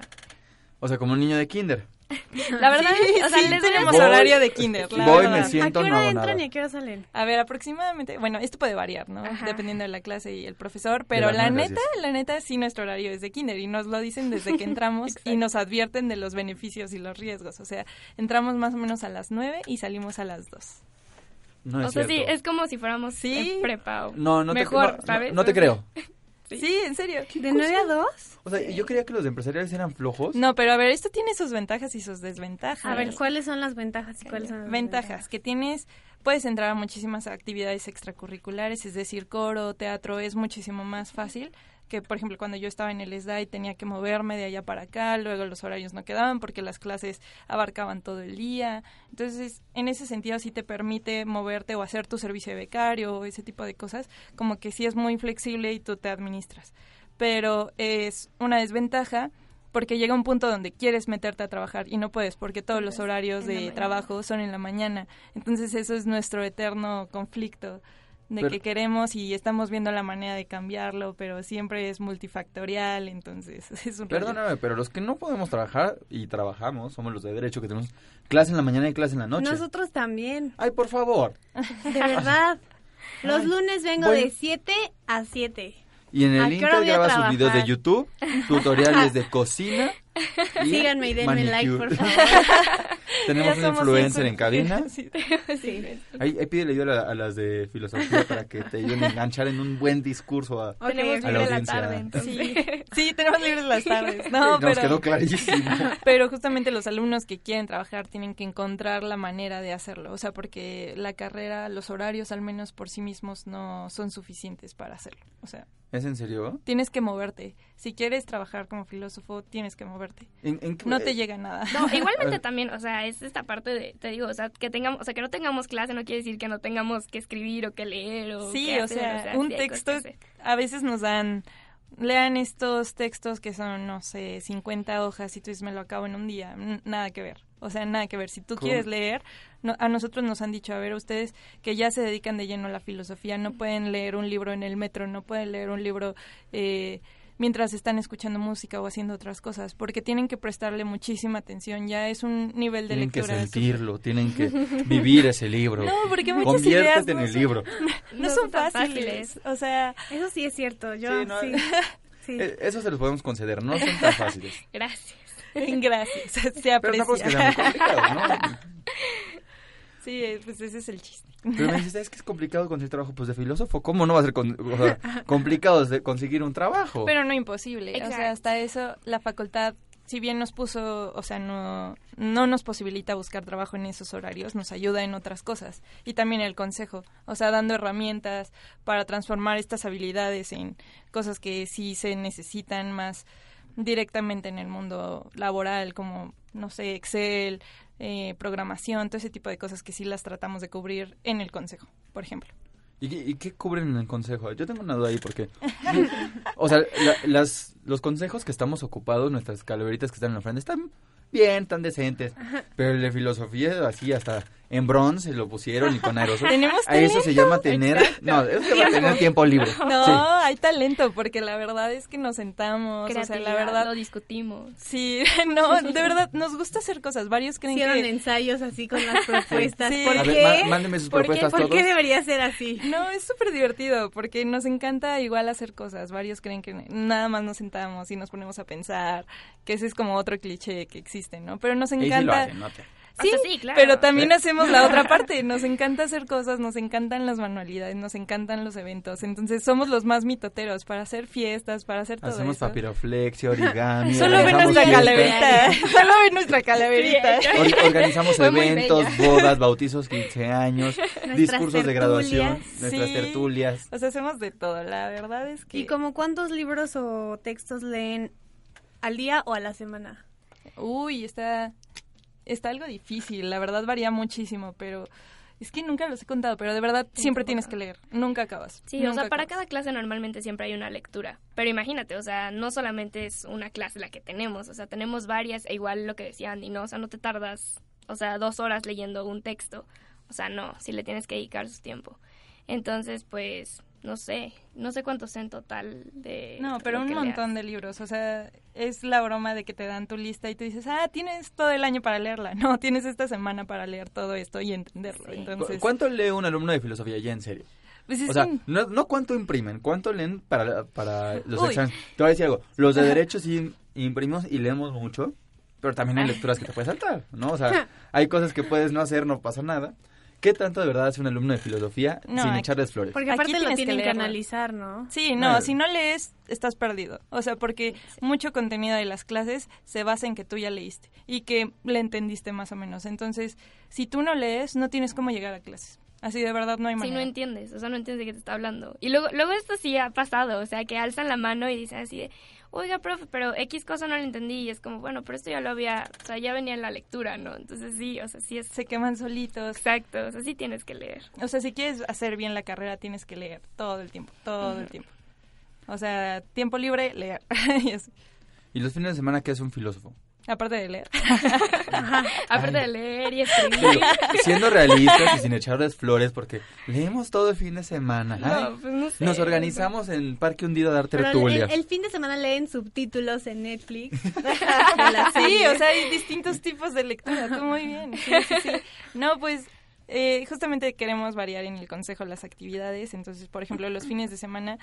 O sea, como un niño de kinder. la verdad, Sí, o sea, sí, les tenemos Voy- horario de kinder. la voy, verdad. me siento, ¿A qué no hora hago entran nada. y a qué hora salen? A ver, aproximadamente, bueno, esto puede variar, ¿no? Ajá. Dependiendo de la clase y el profesor, pero la neta, la neta, sí nuestro horario es de kinder y nos lo dicen desde que entramos y nos advierten de los beneficios y los riesgos. O sea, entramos más o menos a las 9 y salimos a las 2. No es o sea, sí, es como si fuéramos Sí. en prepa o No, no te, mejor, no, no- ¿sabes? no te creo. Sí. en serio. ¿De 9 a 2? O sea, yo creía que los empresariales eran flojos. No, pero a ver, esto tiene sus ventajas y sus desventajas. A ver, ¿cuáles son las ventajas y cuáles son las ventajas que tienes puedes entrar a muchísimas actividades extracurriculares es decir coro teatro es muchísimo más fácil que por ejemplo cuando yo estaba en el SDAI tenía que moverme de allá para acá luego los horarios no quedaban porque las clases abarcaban todo el día. Entonces en ese sentido sí te permite moverte o hacer tu servicio de becario o ese tipo de cosas como que sí es muy flexible y tú te administras. Pero es una desventaja porque llega un punto donde quieres meterte a trabajar y no puedes porque todos los horarios de trabajo son en la mañana. Entonces eso es nuestro eterno conflicto de Pero- que queremos y estamos viendo la manera de cambiarlo, pero siempre es multifactorial, entonces es un rollo. Perdóname, pero los que no podemos trabajar y trabajamos somos los de derecho que tenemos clase en la mañana y clase en la noche. Nosotros también. Ay, por favor. De verdad. Los Ay, lunes vengo voy- de 7 a 7. Y en ¿A el Inter voy a graba sus videos de? YouTube, tutoriales de cocina. Y Síganme y denme like, manicure. por favor. Tenemos Ya un influencer en cabina. Sí. Sí. Ahí, ahí pídele ayuda a, a las de filosofía para que te ayuden a enganchar en un buen discurso a, Tenemos a la libre la audiencia. tarde. Sí, sí, tenemos libres las tardes. No, nos pero, quedó clarísimo. pero justamente los alumnos que quieren trabajar tienen que encontrar la manera de hacerlo. O sea, porque la carrera, los horarios al menos por sí mismos no son suficientes para hacerlo. O sea, ¿Es en serio? tienes que moverte. Si quieres trabajar como filósofo, tienes que moverte. ¿En, en qué- No te llega nada. No, igualmente también, o sea, es esta parte de, te digo, o sea, que tengamos, o sea, que no tengamos clase no quiere decir que no tengamos que escribir o que leer o Sí, que o hacer, sea, sí un hay cosas texto, a veces nos dan, lean estos textos que son, no sé, 50 hojas y tú dices, me lo acabo en un día, N- nada que ver. O sea, nada que ver. Si tú quieres leer, no- a nosotros nos han dicho, a ver, ustedes que ya se dedican de lleno a la filosofía, no pueden leer un libro en el metro, no pueden leer un libro eh, mientras están escuchando música o haciendo otras cosas, porque tienen que prestarle muchísima atención. Ya es un nivel de Tienen que lectura. súper- sentirlo, tienen que vivir ese libro. No, porque muchas ideas Conviértete en no el son- libro. No, No son fáciles. fáciles. O sea, Eso sí es cierto. Yo Sí, no, sí. Sí. Eh, Eso se los podemos conceder, no son tan fáciles. Gracias. gracias. Se Pero aprecia. tampoco es que muy ¿no? Sí, eh, pues ese es el chiste. Pero me dices, es que es complicado conseguir trabajo pues de filósofo. ¿Cómo no va a ser con- o sea, complicado de conseguir un trabajo? Pero no imposible. O sea, hasta eso la facultad, si bien nos puso, o sea, no, no nos posibilita buscar trabajo en esos horarios, nos ayuda en otras cosas. Y también el consejo, o sea, dando herramientas para transformar estas habilidades en cosas que sí se necesitan más directamente en el mundo laboral, como, no sé, Excel, eh, programación, todo ese tipo de cosas que sí las tratamos de cubrir en el consejo, por ejemplo. ¿Y, qué- y qué cubren en el consejo? Yo tengo una duda ahí porque... o sea, los consejos que estamos ocupados, nuestras calaveritas que están en la frente, están bien, están decentes. Pero el de filosofía, así hasta en bronce lo pusieron y con aerosol. Tenemos A eso se llama tener... No, eso se llama tener tiempo libre. No, Sí. hay talento, porque la verdad es que nos sentamos, o sea, la verdad... lo discutimos. Sí, no, de verdad, nos gusta hacer cosas. Varios creen Hicieron que... ensayos así con las propuestas. Sí. ¿Por A ver, qué? má- mándenme sus ¿Por qué? propuestas ¿Por todos. qué debería ser así? No, es súper divertido, porque nos encanta igual hacer cosas. Varios creen que nada más nos sentamos y nos ponemos a pensar, que ese es como otro cliché que existe, ¿no? Pero nos Y sí lo encanta... hacen, ¿no? te- Sí, O sea, sí, claro. pero también hacemos la otra parte. Nos encanta hacer cosas, nos encantan las manualidades, nos encantan los eventos. Entonces somos los más mitoteros para hacer fiestas, para hacer todo Hacemos eso. papiroflexia, origami. Solo ve organizamos nuestra fiestas, calaverita. Solo ve nuestra calaverita. or- organizamos Fue eventos, bodas, bautizos, 15 años, discursos de graduación, tertulias. nuestras Sí. tertulias. O sea, hacemos de todo. La verdad es que... ¿Y como cuántos libros o textos leen al día o a la semana? Uy, está, está algo difícil. La verdad varía muchísimo, pero... Es que nunca los he contado, pero de verdad siempre tienes que leer. Nunca acabas. Sí, Nunca o sea, para acabas. cada clase normalmente siempre hay una lectura. Pero imagínate, o sea, no solamente es una clase la que tenemos, o sea, tenemos varias, e igual lo que decía Andy, ¿no? O sea, no te tardas, o sea, dos horas leyendo un texto. O sea, no, si le tienes que dedicar su tiempo. Entonces, pues, no sé, no sé cuántos en total de... No, pero un montón leas. de libros. O sea, es la broma de que te dan tu lista y tú dices, ah, tienes todo el año para leerla. No, tienes esta semana para leer todo esto y entenderlo. Sí. Entonces, ¿Cu- ¿Cuánto lee un alumno de filosofía ya en serio? pues es O sea, un- no, no cuánto imprimen, cuánto leen para, para los Uy. exámenes. Te voy a decir algo, los de derecho sí imprimimos y leemos mucho, pero también hay lecturas que te puedes saltar, ¿no? O sea, hay cosas que puedes no hacer, no pasa nada. ¿Qué tanto de verdad hace un alumno de filosofía No, sin aquí- echarles flores? Porque Aquí aparte lo tienes que tienen que, analizar, ¿no? Sí, no, si no lees, estás perdido. O sea, porque mucho contenido de las clases se basa en que tú ya leíste y que le entendiste más o menos. Entonces, si tú no lees, no tienes cómo llegar a clases. Así de verdad no hay Sí, manera. no entiendes, o sea, no entiendes de qué te está hablando. Y luego, luego esto sí ha pasado, o sea, que alzan la mano y dicen así de, oiga, profe, pero X cosa no la entendí. Y es como, bueno, pero esto ya lo había, o sea, ya venía en la lectura, ¿no? Entonces sí, o sea, sí es... Se queman solitos. Exacto, o sea, sí tienes que leer. O sea, si quieres hacer bien la carrera, tienes que leer todo el tiempo, todo el tiempo. O sea, tiempo libre, leer. y así. ¿Y los fines de semana qué hace un filósofo? Aparte de leer. Aparte Ay. de leer y escribir. siendo realistas y sin echarles flores, porque leemos todo el fin de semana. No, Ay, pues no sé. Nos organizamos en Parque Hundido a dar Pero el, tertulias. el fin de semana leen subtítulos en Netflix. Sí, o sea, hay distintos tipos de lectura. Tú muy bien. Sí, sí, sí. No, pues eh, justamente queremos variar en el consejo las actividades. Entonces, por ejemplo, los fines de semana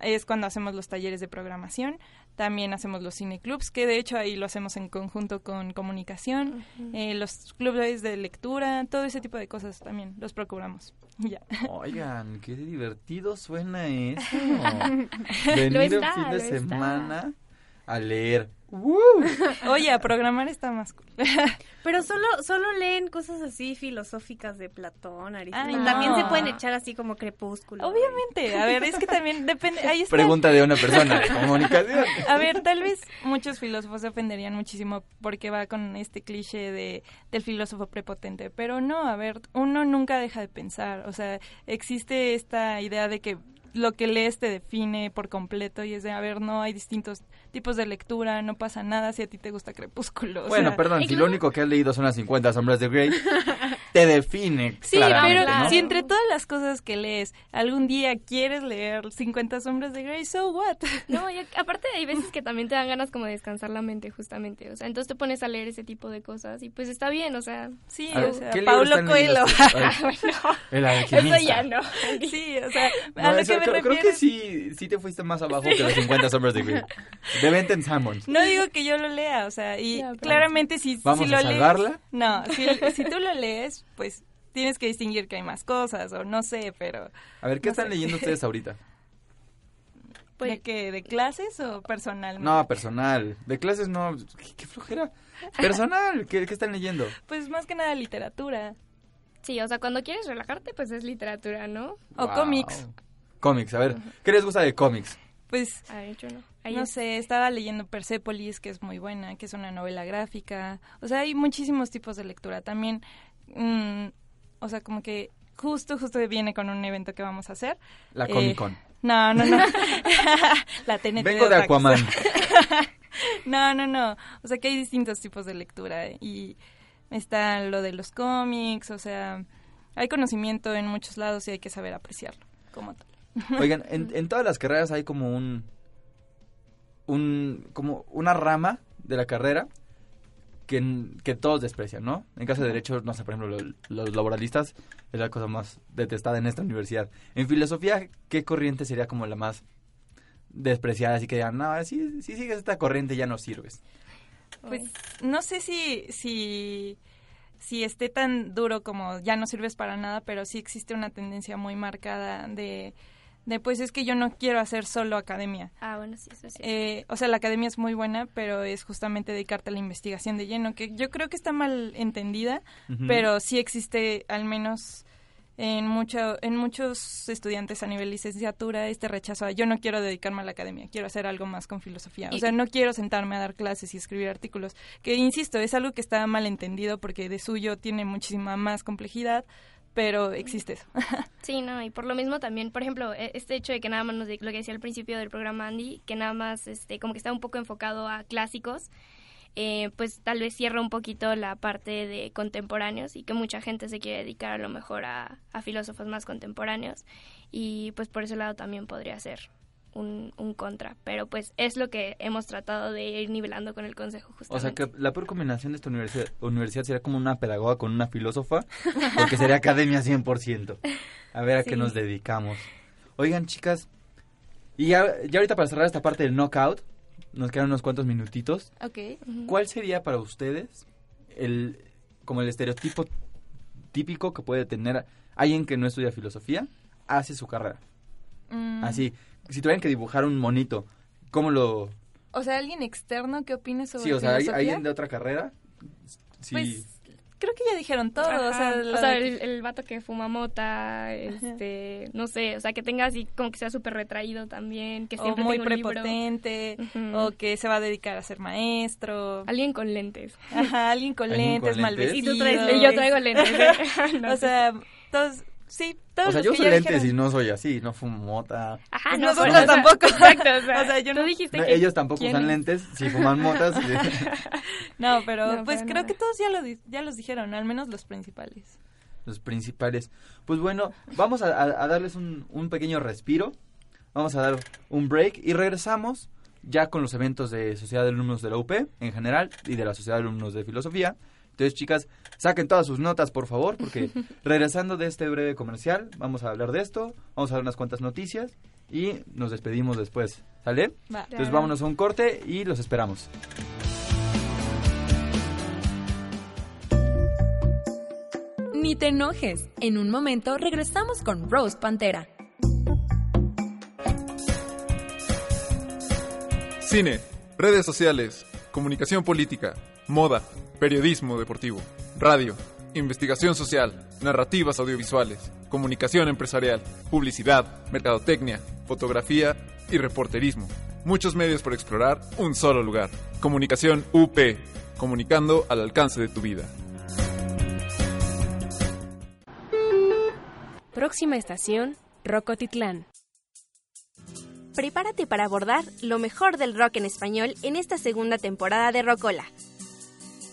es cuando hacemos los talleres de programación. También hacemos los cineclubs, que de hecho ahí lo hacemos en conjunto con comunicación. eh, los clubes de lectura, todo ese tipo de cosas también los procuramos. Ya. Oigan, qué divertido suena eso. Lo Venir está, un fin de está. A leer. Oye, a programar está más cool. Pero solo, solo leen cosas así filosóficas de Platón, Aristóteles. También se pueden echar así como crepúsculo. Obviamente, a ver, es que también depende. Ahí está. Pregunta de una persona de comunicación. A ver, tal vez muchos filósofos se ofenderían muchísimo porque va con este cliché de del filósofo prepotente, pero no, a ver, uno nunca deja de pensar, o sea, existe esta idea de que lo que lees te define por completo y es de, a ver, no hay distintos tipos de lectura, no pasa nada si a ti te gusta Crepúsculo. o Bueno, sea, perdón, si lo único que has leído son las 50 sombras de Grey, te define. Sí, pero ¿no? si entre todas las cosas que lees algún día quieres leer 50 sombras de Grey, so what? No, y aparte hay veces que también te dan ganas como de descansar la mente, justamente. O sea, entonces te pones a leer ese tipo de cosas y pues está bien, o sea. Sí, ver, o sea, ¿qué libro Paulo Coelho. El alquimista. Eso ya no. Sí, o sea, No, a lo que me creo, que sí, sí te fuiste más abajo que las 50 sombras de Grey. De Benton Sammons. No digo que yo lo lea, o sea, y claramente si, ¿Vamos si a lo lees... No, si, si tú lo lees, pues tienes que distinguir que hay más cosas, o no sé, pero... A ver, ¿qué no están sé. leyendo ustedes ahorita? ¿De qué? ¿De clases o personal? No, personal. De clases no. ¿Qué, qué flojera? Personal. ¿Qué, qué están leyendo? Pues más que nada literatura. Sí, o sea, cuando quieres relajarte, pues es literatura, ¿no? O Wow. cómics. Cómics, a ver. ¿Qué les gusta de cómics? Pues, yo no. Ahí no es. sé, estaba leyendo Persepolis, que es muy buena, que es una novela gráfica. O sea, hay muchísimos tipos de lectura. También, mm, o sea, como que justo, justo viene con un evento que vamos a hacer. La Eh, Comic Con. No, no, no. la TNT. Vengo de. Aquaman. no, no, no. O sea que hay distintos tipos de lectura eh, y está lo de los cómics, o sea, hay conocimiento en muchos lados y hay que saber apreciarlo como tal. Oigan, en, en todas las carreras hay como un, un, como una rama de la carrera que, que todos desprecian, ¿no? En caso de derecho, no sé, por ejemplo, lo- los laboralistas es la cosa más detestada en esta universidad. En filosofía, ¿qué corriente sería como la más despreciada? Así que digan, no, si, si sigues esta corriente ya no sirves. Pues no sé si, si, si esté tan duro como ya no sirves para nada, pero sí existe una tendencia muy marcada de, de pues es que yo no quiero hacer solo academia. Ah, bueno, sí, eso sí. Eh, o sea, la academia es muy buena, pero es justamente dedicarte a la investigación de lleno, que yo creo que está mal entendida, pero sí existe al menos en mucho, en muchos estudiantes a nivel licenciatura este rechazo a yo no quiero dedicarme a la academia, quiero hacer algo más con filosofía. O sea, no quiero sentarme a dar clases y escribir artículos, que insisto, es algo que está mal entendido porque de suyo tiene muchísima más complejidad, pero existe eso. Sí, no, y por lo mismo también, por ejemplo, e- este hecho de que nada más nos, lo que decía al principio del programa Andy, que nada más, este, como que está un poco enfocado a clásicos, eh, pues tal vez cierra un poquito la parte de contemporáneos y que mucha gente se quiere dedicar a lo mejor a, a filósofos más contemporáneos y pues por ese lado también podría ser un, un contra, pero pues es lo que hemos tratado de ir nivelando con el consejo O sea justamente. que la peor combinación de esta universidad, universidad sería como una pedagoga con una filósofa, porque sería academia 100%. A ver a qué nos dedicamos. Oigan, chicas, y ya, ya ahorita para cerrar esta parte del knockout, nos quedan unos cuantos minutitos. Ok. ¿Cuál sería para ustedes el como el estereotipo típico que puede tener alguien que no estudia filosofía hace su carrera? Mm. Así, si tuvieran que dibujar un monito, ¿cómo lo...? O sea, alguien externo que opine sobre Sí, o sea, ¿hay- filosofía? alguien de otra carrera. Sí. Pues creo que ya dijeron todo, o sea, o sea, de- el, el vato que fuma mota, este, no sé, o sea, que tenga así como que sea súper retraído también, que o siempre muy tenga un libro. prepotente, o que se va a dedicar a ser maestro. Alguien con lentes. Ajá, alguien con Alguien lentes, con mal lentes. vestido. Y tú traes yo traigo lentes, ¿eh? No o sea, todos, Sí, todos O sea, los yo que uso ya lentes dijeron. y no soy así, no fumo mota. Ajá, Pues no, nosotros pero, o sea, tampoco. Exacto, o sea, O sea, yo tú no- dijiste No, que... ellos tampoco ¿quién usan es? lentes, si fuman motas. No, pero No, pues para creo nada. que todos ya, lo, di- ya los dijeron, al menos los principales. los principales. Pues bueno, vamos a, a- a darles un, un pequeño respiro. Vamos a dar un break y regresamos ya con los eventos de Sociedad de Alumnos de la UP en general y de la Sociedad de Alumnos de Filosofía. Entonces, chicas, saquen todas sus notas, por favor, porque regresando de este breve comercial, vamos a hablar de esto, vamos a dar unas cuantas noticias y nos despedimos después. ¿Sale? Va. Entonces, vámonos a un corte y los esperamos. Ni te enojes. En un momento regresamos con Rose Pantera. Cine, redes sociales, comunicación política, moda, periodismo deportivo, radio, investigación social, narrativas audiovisuales, comunicación empresarial, publicidad, mercadotecnia, fotografía y reporterismo. Muchos medios por explorar, un solo lugar. Comunicación UP, comunicando al alcance de tu vida. Próxima estación, Rocotitlán. Prepárate para abordar lo mejor del rock en español en esta segunda temporada de Rocola.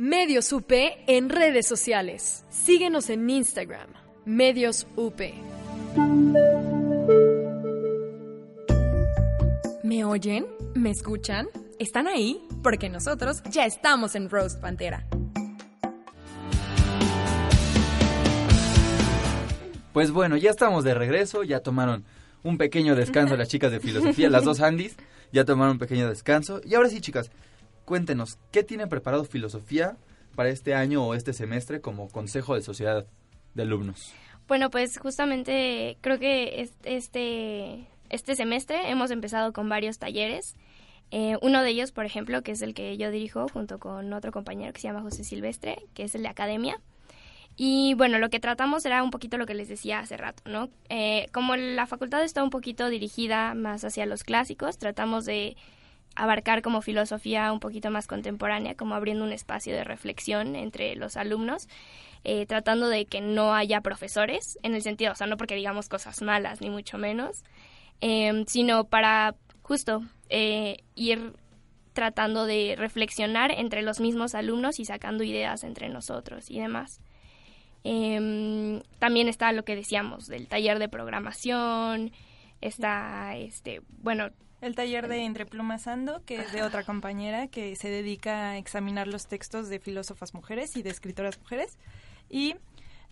Medios UP en redes sociales. Síguenos en Instagram, Medios UP. ¿Me oyen? ¿Me escuchan? ¿Están ahí? Porque nosotros ya estamos en Rose Pantera. Pues bueno, ya estamos de regreso, ya tomaron un pequeño descanso las chicas de filosofía, las dos Andis, ya tomaron un pequeño descanso. Y ahora sí, chicas, cuéntenos, ¿qué tiene preparado filosofía para este año o este semestre como Consejo de Sociedad de Alumnos? Bueno, pues justamente creo que es- este, este semestre hemos empezado con varios talleres. Eh, uno de ellos, por ejemplo, que es el que yo dirijo junto con otro compañero que se llama José Silvestre, que es el de academia. Y bueno, lo que tratamos era un poquito lo que les decía hace rato, ¿no? Eh, como la facultad está un poquito dirigida más hacia los clásicos, tratamos de abarcar como filosofía un poquito más contemporánea, como abriendo un espacio de reflexión entre los alumnos, eh, tratando de que no haya profesores, en el sentido, o sea, no porque digamos cosas malas, ni mucho menos, eh, sino para justo eh, ir tratando de reflexionar entre los mismos alumnos y sacando ideas entre nosotros y demás. Em, también está lo que decíamos del taller de programación, está, este, bueno, El taller de Entre Plumas Ando, que es de otra compañera que se dedica a examinar los textos de filósofas mujeres y de escritoras mujeres. Y,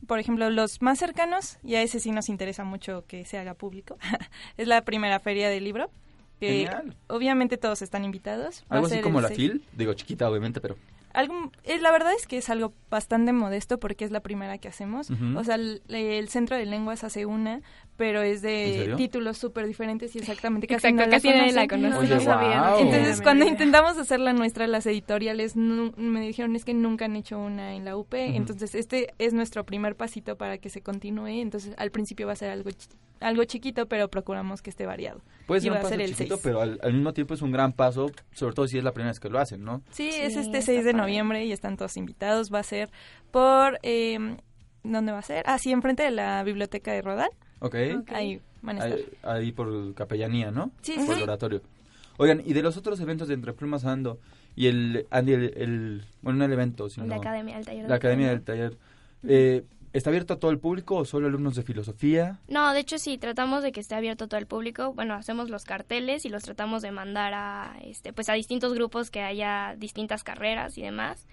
por ejemplo, los más cercanos, y a ese sí nos interesa mucho que se haga público, es la primera feria del libro. Que Genial. obviamente todos están invitados. Va Algo así como la FIL, digo chiquita obviamente, pero... algo, eh, la verdad es que es algo bastante modesto porque es la primera que hacemos. O sea, el, el Centro de Lenguas hace una, pero es ¿En de títulos súper diferentes y exactamente casi Exacto, no casi nadie la conocen. conoce. No, Oye, no sabían. guau. Entonces, No, cuando no, intentamos hacer la nuestra, las editoriales nu- me dijeron es que nunca han hecho una en la UP. Entonces, este es nuestro primer pasito para que se continúe. Entonces, al principio va a ser algo, chi- algo chiquito, pero procuramos que esté variado. Puede ser un a paso ser el chiquito, 6. pero al, al mismo tiempo es un gran paso, sobre todo si es la primera vez que lo hacen, ¿no? Sí, Sí, es este está 6 de noviembre y están todos invitados. Va a ser por... Eh, ¿Dónde va a ser? Ah, sí, enfrente de la biblioteca de Rodal. Ok. Ahí van a estar. Ahí, ahí por capellanía, ¿no? Sí, por sí. el oratorio. Oigan, y de los otros eventos de Entre Plumas Ando y el, Andy, el, el- bueno, no el evento, sino La academia, el taller la academia academia. del taller, eh, ¿está abierto a todo el público o solo alumnos de filosofía? No, de hecho sí, tratamos de que esté abierto a todo el público. Bueno, hacemos los carteles y los tratamos de mandar a, este, pues a distintos grupos que haya distintas carreras y demás.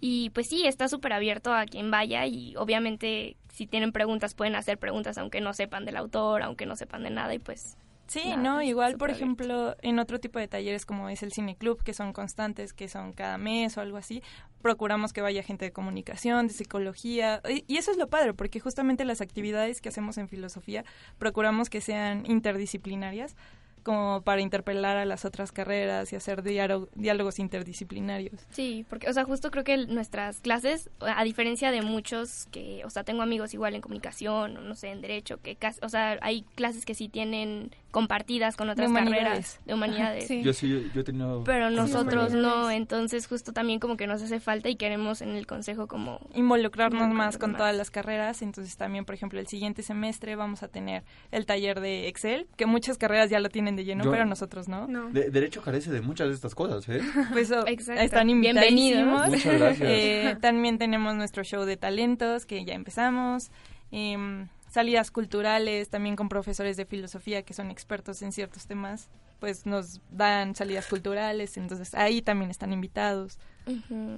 Y pues sí, está súper abierto a quien vaya y obviamente si tienen preguntas pueden hacer preguntas aunque no sepan del autor, aunque no sepan de nada y pues Sí, no, igual, por ejemplo, en otro tipo de talleres como es el Cine Club, que son constantes, que son cada mes o algo así, procuramos que vaya gente de comunicación, de psicología, y, y eso es lo padre, porque justamente las actividades que hacemos en filosofía procuramos que sean interdisciplinarias, como para interpelar a las otras carreras y hacer diálogo- diálogos interdisciplinarios. Sí, porque, o sea, justo creo que nuestras clases, a diferencia de muchos que, o sea, tengo amigos igual en comunicación, o no sé, en derecho, que casi, o sea, hay clases que sí tienen compartidas con otras carreras de humanidades. Yo sí, yo he tenido... Pero nosotros no, entonces justo también como que nos hace falta y queremos en el consejo como involucrarnos más con más. todas las carreras. Entonces también, por ejemplo, el siguiente semestre vamos a tener el taller de Excel, que muchas carreras ya lo tienen de lleno, Yo- pero nosotros no. De- derecho carece de muchas de estas cosas, ¿eh? Pues oh, están Bienvenidos. invitadísimos. Muchas gracias. Eh, también tenemos nuestro show de talentos que ya empezamos. Em, salidas culturales, también con profesores de filosofía que son expertos en ciertos temas, pues nos dan salidas culturales, entonces ahí también están invitados.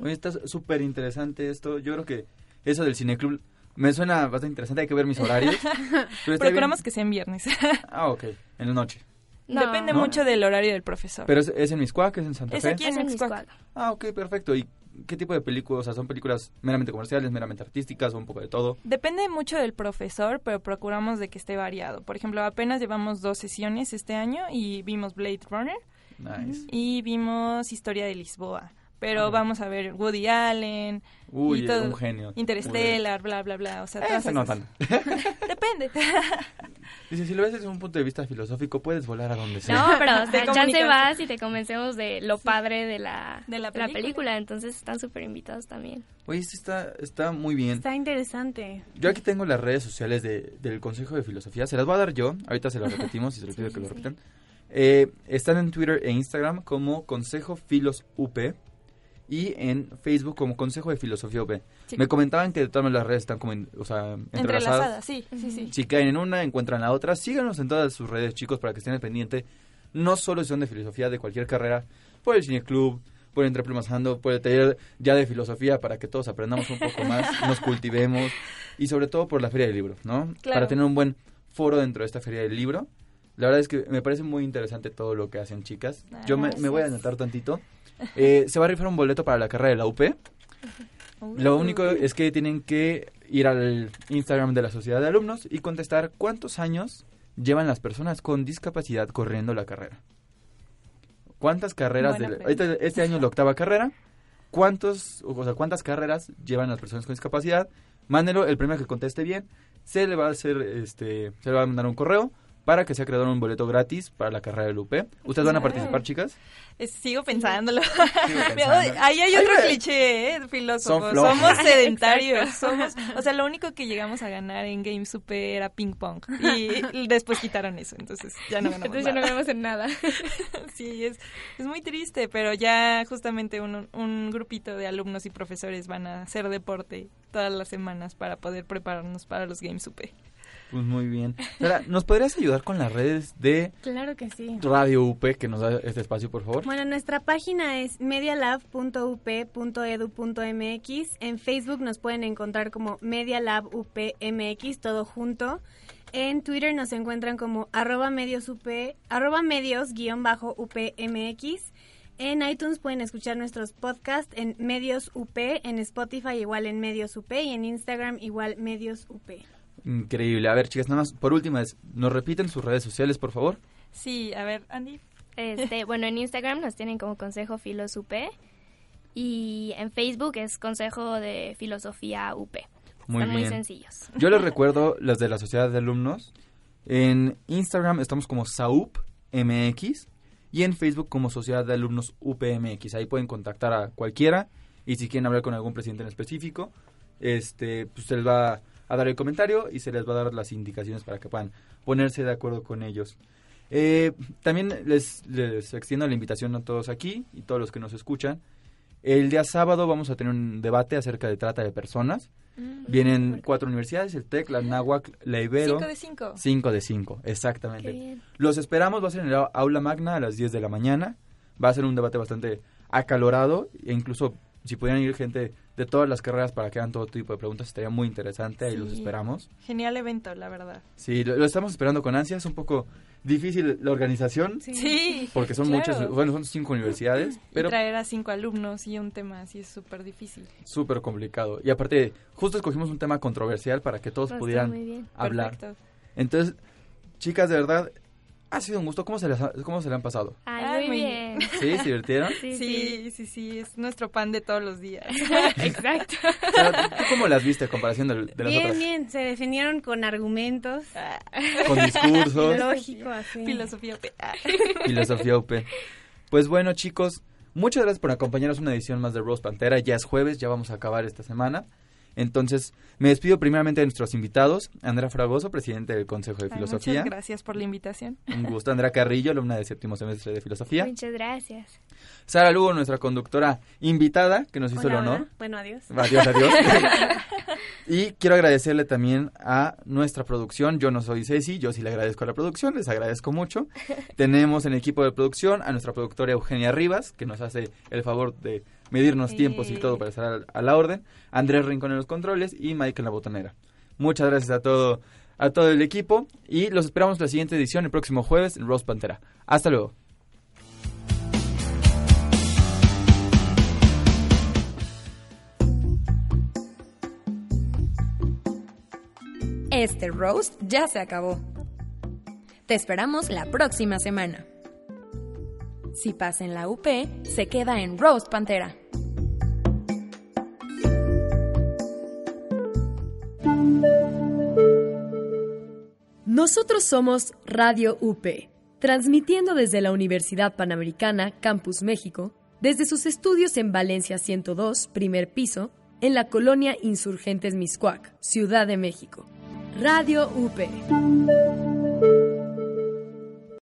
Oye, está súper interesante esto. Yo creo que eso del cineclub me suena bastante interesante. Hay que ver mis horarios. Procuramos bien. que sea en viernes. Ah, ok. En la noche. Depende ¿No? mucho del horario del profesor. Pero es, es en Miscuac, es en Santa Es Fe. aquí en Mixcoac. Ah, ok, perfecto. ¿Y qué tipo de películas? O sea, ¿son películas meramente comerciales, meramente artísticas o un poco de todo? Depende mucho del profesor, pero procuramos de que esté variado. Por ejemplo, apenas llevamos dos sesiones este año y vimos Blade Runner Nice. y vimos Historia de Lisboa. Pero vamos a ver Woody Allen. Uy, y todo, un genio. Interstellar, bla, bla, bla. O sea, todas no. Depende. Dice, si lo ves desde un punto de vista filosófico, puedes volar a donde sea. No, pero o De sea, chance comunicación. vas y te convencemos de lo padre de la, De la de la película. película, entonces están súper invitados también. Oye, esto está, está muy bien. Está interesante. Yo aquí tengo las redes sociales de- del Consejo de Filosofía. Se las voy a dar yo. Ahorita se las repetimos y se les pido que lo repitan. Eh, están en Twitter e Instagram como Consejo Filos UP y en Facebook como Consejo de Filosofía UP. Sí. Me comentaban que de todas las redes están como, en- o sea, Entrelazadas, entrelazadas. sí, sí, sí. Si caen en una, encuentran la otra. Síganos en todas sus redes, chicos, para que estén al pendiente. No solo si son de filosofía, de cualquier carrera, por el Cine Club, por Entre Plumasando, por el taller ya de filosofía, para que todos aprendamos un poco más, nos cultivemos. Y sobre todo por la Feria del Libro, ¿no? Claro. Para tener un buen foro dentro de esta Feria del Libro. La verdad es que me parece muy interesante todo lo que hacen, chicas. Yo me, me voy a anotar tantito. Eh, se va a rifar un boleto para la carrera de la UP. Lo único es que tienen que ir al Instagram de la Sociedad de Alumnos y contestar cuántos años llevan las personas con discapacidad corriendo la carrera. ¿Cuántas carreras de ahorita este año es la octava carrera? ¿Cuántos, o sea, cuántas carreras llevan las personas con discapacidad? Mándelo, el primero que conteste bien, se le va a hacer este, se le va a mandar un correo para que sea creador un boleto gratis para la carrera del UP. ¿Ustedes van a participar, chicas? Eh, sigo pensándolo. Ahí hay otro Ay, cliché, ¿eh? filósofo. Somos sedentarios. Somos, o sea, lo único que llegamos a ganar en Game Super era ping pong. Y después quitaron eso, entonces ya no ganamos Entonces ya no nada. ganamos en nada. Sí, es, es muy triste, pero ya justamente un, un grupito de alumnos y profesores van a hacer deporte todas las semanas para poder prepararnos para los Games UP. Pues muy bien. Sara, ¿nos podrías ayudar con las redes de Claro que sí. Radio UP que nos da este espacio, por favor? Bueno, nuestra página es medialab.up.edu.mx. En Facebook nos pueden encontrar como medialabupmx, todo junto. En Twitter nos encuentran como arroba medios, UP, arroba medios guion bajo UPMX. En iTunes pueden escuchar nuestros podcasts en Medios UP, en Spotify igual en Medios UP y en Instagram igual Medios UP. Increíble. A ver, chicas, nada más, por última vez, ¿nos repiten sus redes sociales, por favor? Sí, a ver, Andy. Este, bueno, en Instagram nos tienen como Consejo Filos UP y en Facebook es Consejo de Filosofía UP. Muy Están muy bien. sencillos. Yo les recuerdo las de la Sociedad de Alumnos. En Instagram estamos como SAUP MX y en Facebook como Sociedad de Alumnos UPMX. Ahí pueden contactar a cualquiera y si quieren hablar con algún presidente en específico, este, pues se les va a dar el comentario y se les va a dar las indicaciones para que puedan ponerse de acuerdo con ellos. Eh, también les, les extiendo la invitación a todos aquí y todos los que nos escuchan. El día sábado vamos a tener un debate acerca de trata de personas. Mm. Vienen cuatro universidades, el TEC, la NAHUAC, la Ibero. Cinco de cinco. Cinco de cinco, exactamente. Los esperamos, va a ser en el aula magna a las 10 de la mañana. Va a ser un debate bastante acalorado e incluso si pudieran ir gente de todas las carreras para que hagan todo tipo de preguntas, estaría muy interesante, ahí los Sí. esperamos. Genial evento, la verdad. Sí, lo, lo estamos esperando con ansias, un poco difícil la organización. Sí. Porque son claro. muchas, bueno, son cinco universidades, Y pero traer a cinco alumnos y un tema así es súper difícil. súper complicado. Y aparte, justo escogimos un tema controversial para que todos Ah, pudieran muy bien. hablar. Perfecto. Entonces, chicas, de verdad, ha sido un gusto. ¿Cómo se les, ha- cómo se le han pasado? Ay, muy bien. ¿Sí? ¿Se divirtieron? Sí, sí, sí, sí, es nuestro pan de todos los días. Exacto. Sara, ¿tú cómo las viste a comparación de, de las Bien, otras? bien, se definieron con argumentos. Con discursos. Lógico, así. Filosofía. Filosofía UP. Pues bueno, chicos, muchas gracias por acompañarnos en una edición más de Rose Pantera. Ya es jueves, ya vamos a acabar esta semana. Entonces, me despido primeramente de nuestros invitados. Andrea Fragoso, presidente del Consejo de Ay, Filosofía. Muchas gracias por la invitación. Un gusto. Andrea Carrillo, alumna del séptimo semestre de Filosofía. Muchas gracias. Sara Lugo, nuestra conductora invitada, que nos hizo Hola, el honor. hola. Bueno, adiós. Adiós, adiós. y quiero agradecerle también a nuestra producción. Yo no soy Ceci, yo sí le agradezco a la producción, les agradezco mucho. Tenemos en el equipo de producción a nuestra productora Eugenia Rivas, que nos hace el favor de medirnos tiempos y todo para estar a, a la orden. Andrés Rincón en los controles y Mike en la botonera. Muchas gracias a todo, a todo el equipo y los esperamos en la siguiente edición el próximo jueves en Rose Pantera. Hasta luego. Este roast ya se acabó. Te esperamos la próxima semana. Si pasa en la UP, se queda en Roast Pantera. Nosotros somos Radio UP, transmitiendo desde la Universidad Panamericana, Campus México, desde sus estudios en Valencia 102, primer piso, en la colonia Insurgentes Miscuac, Ciudad de México. Radio UP.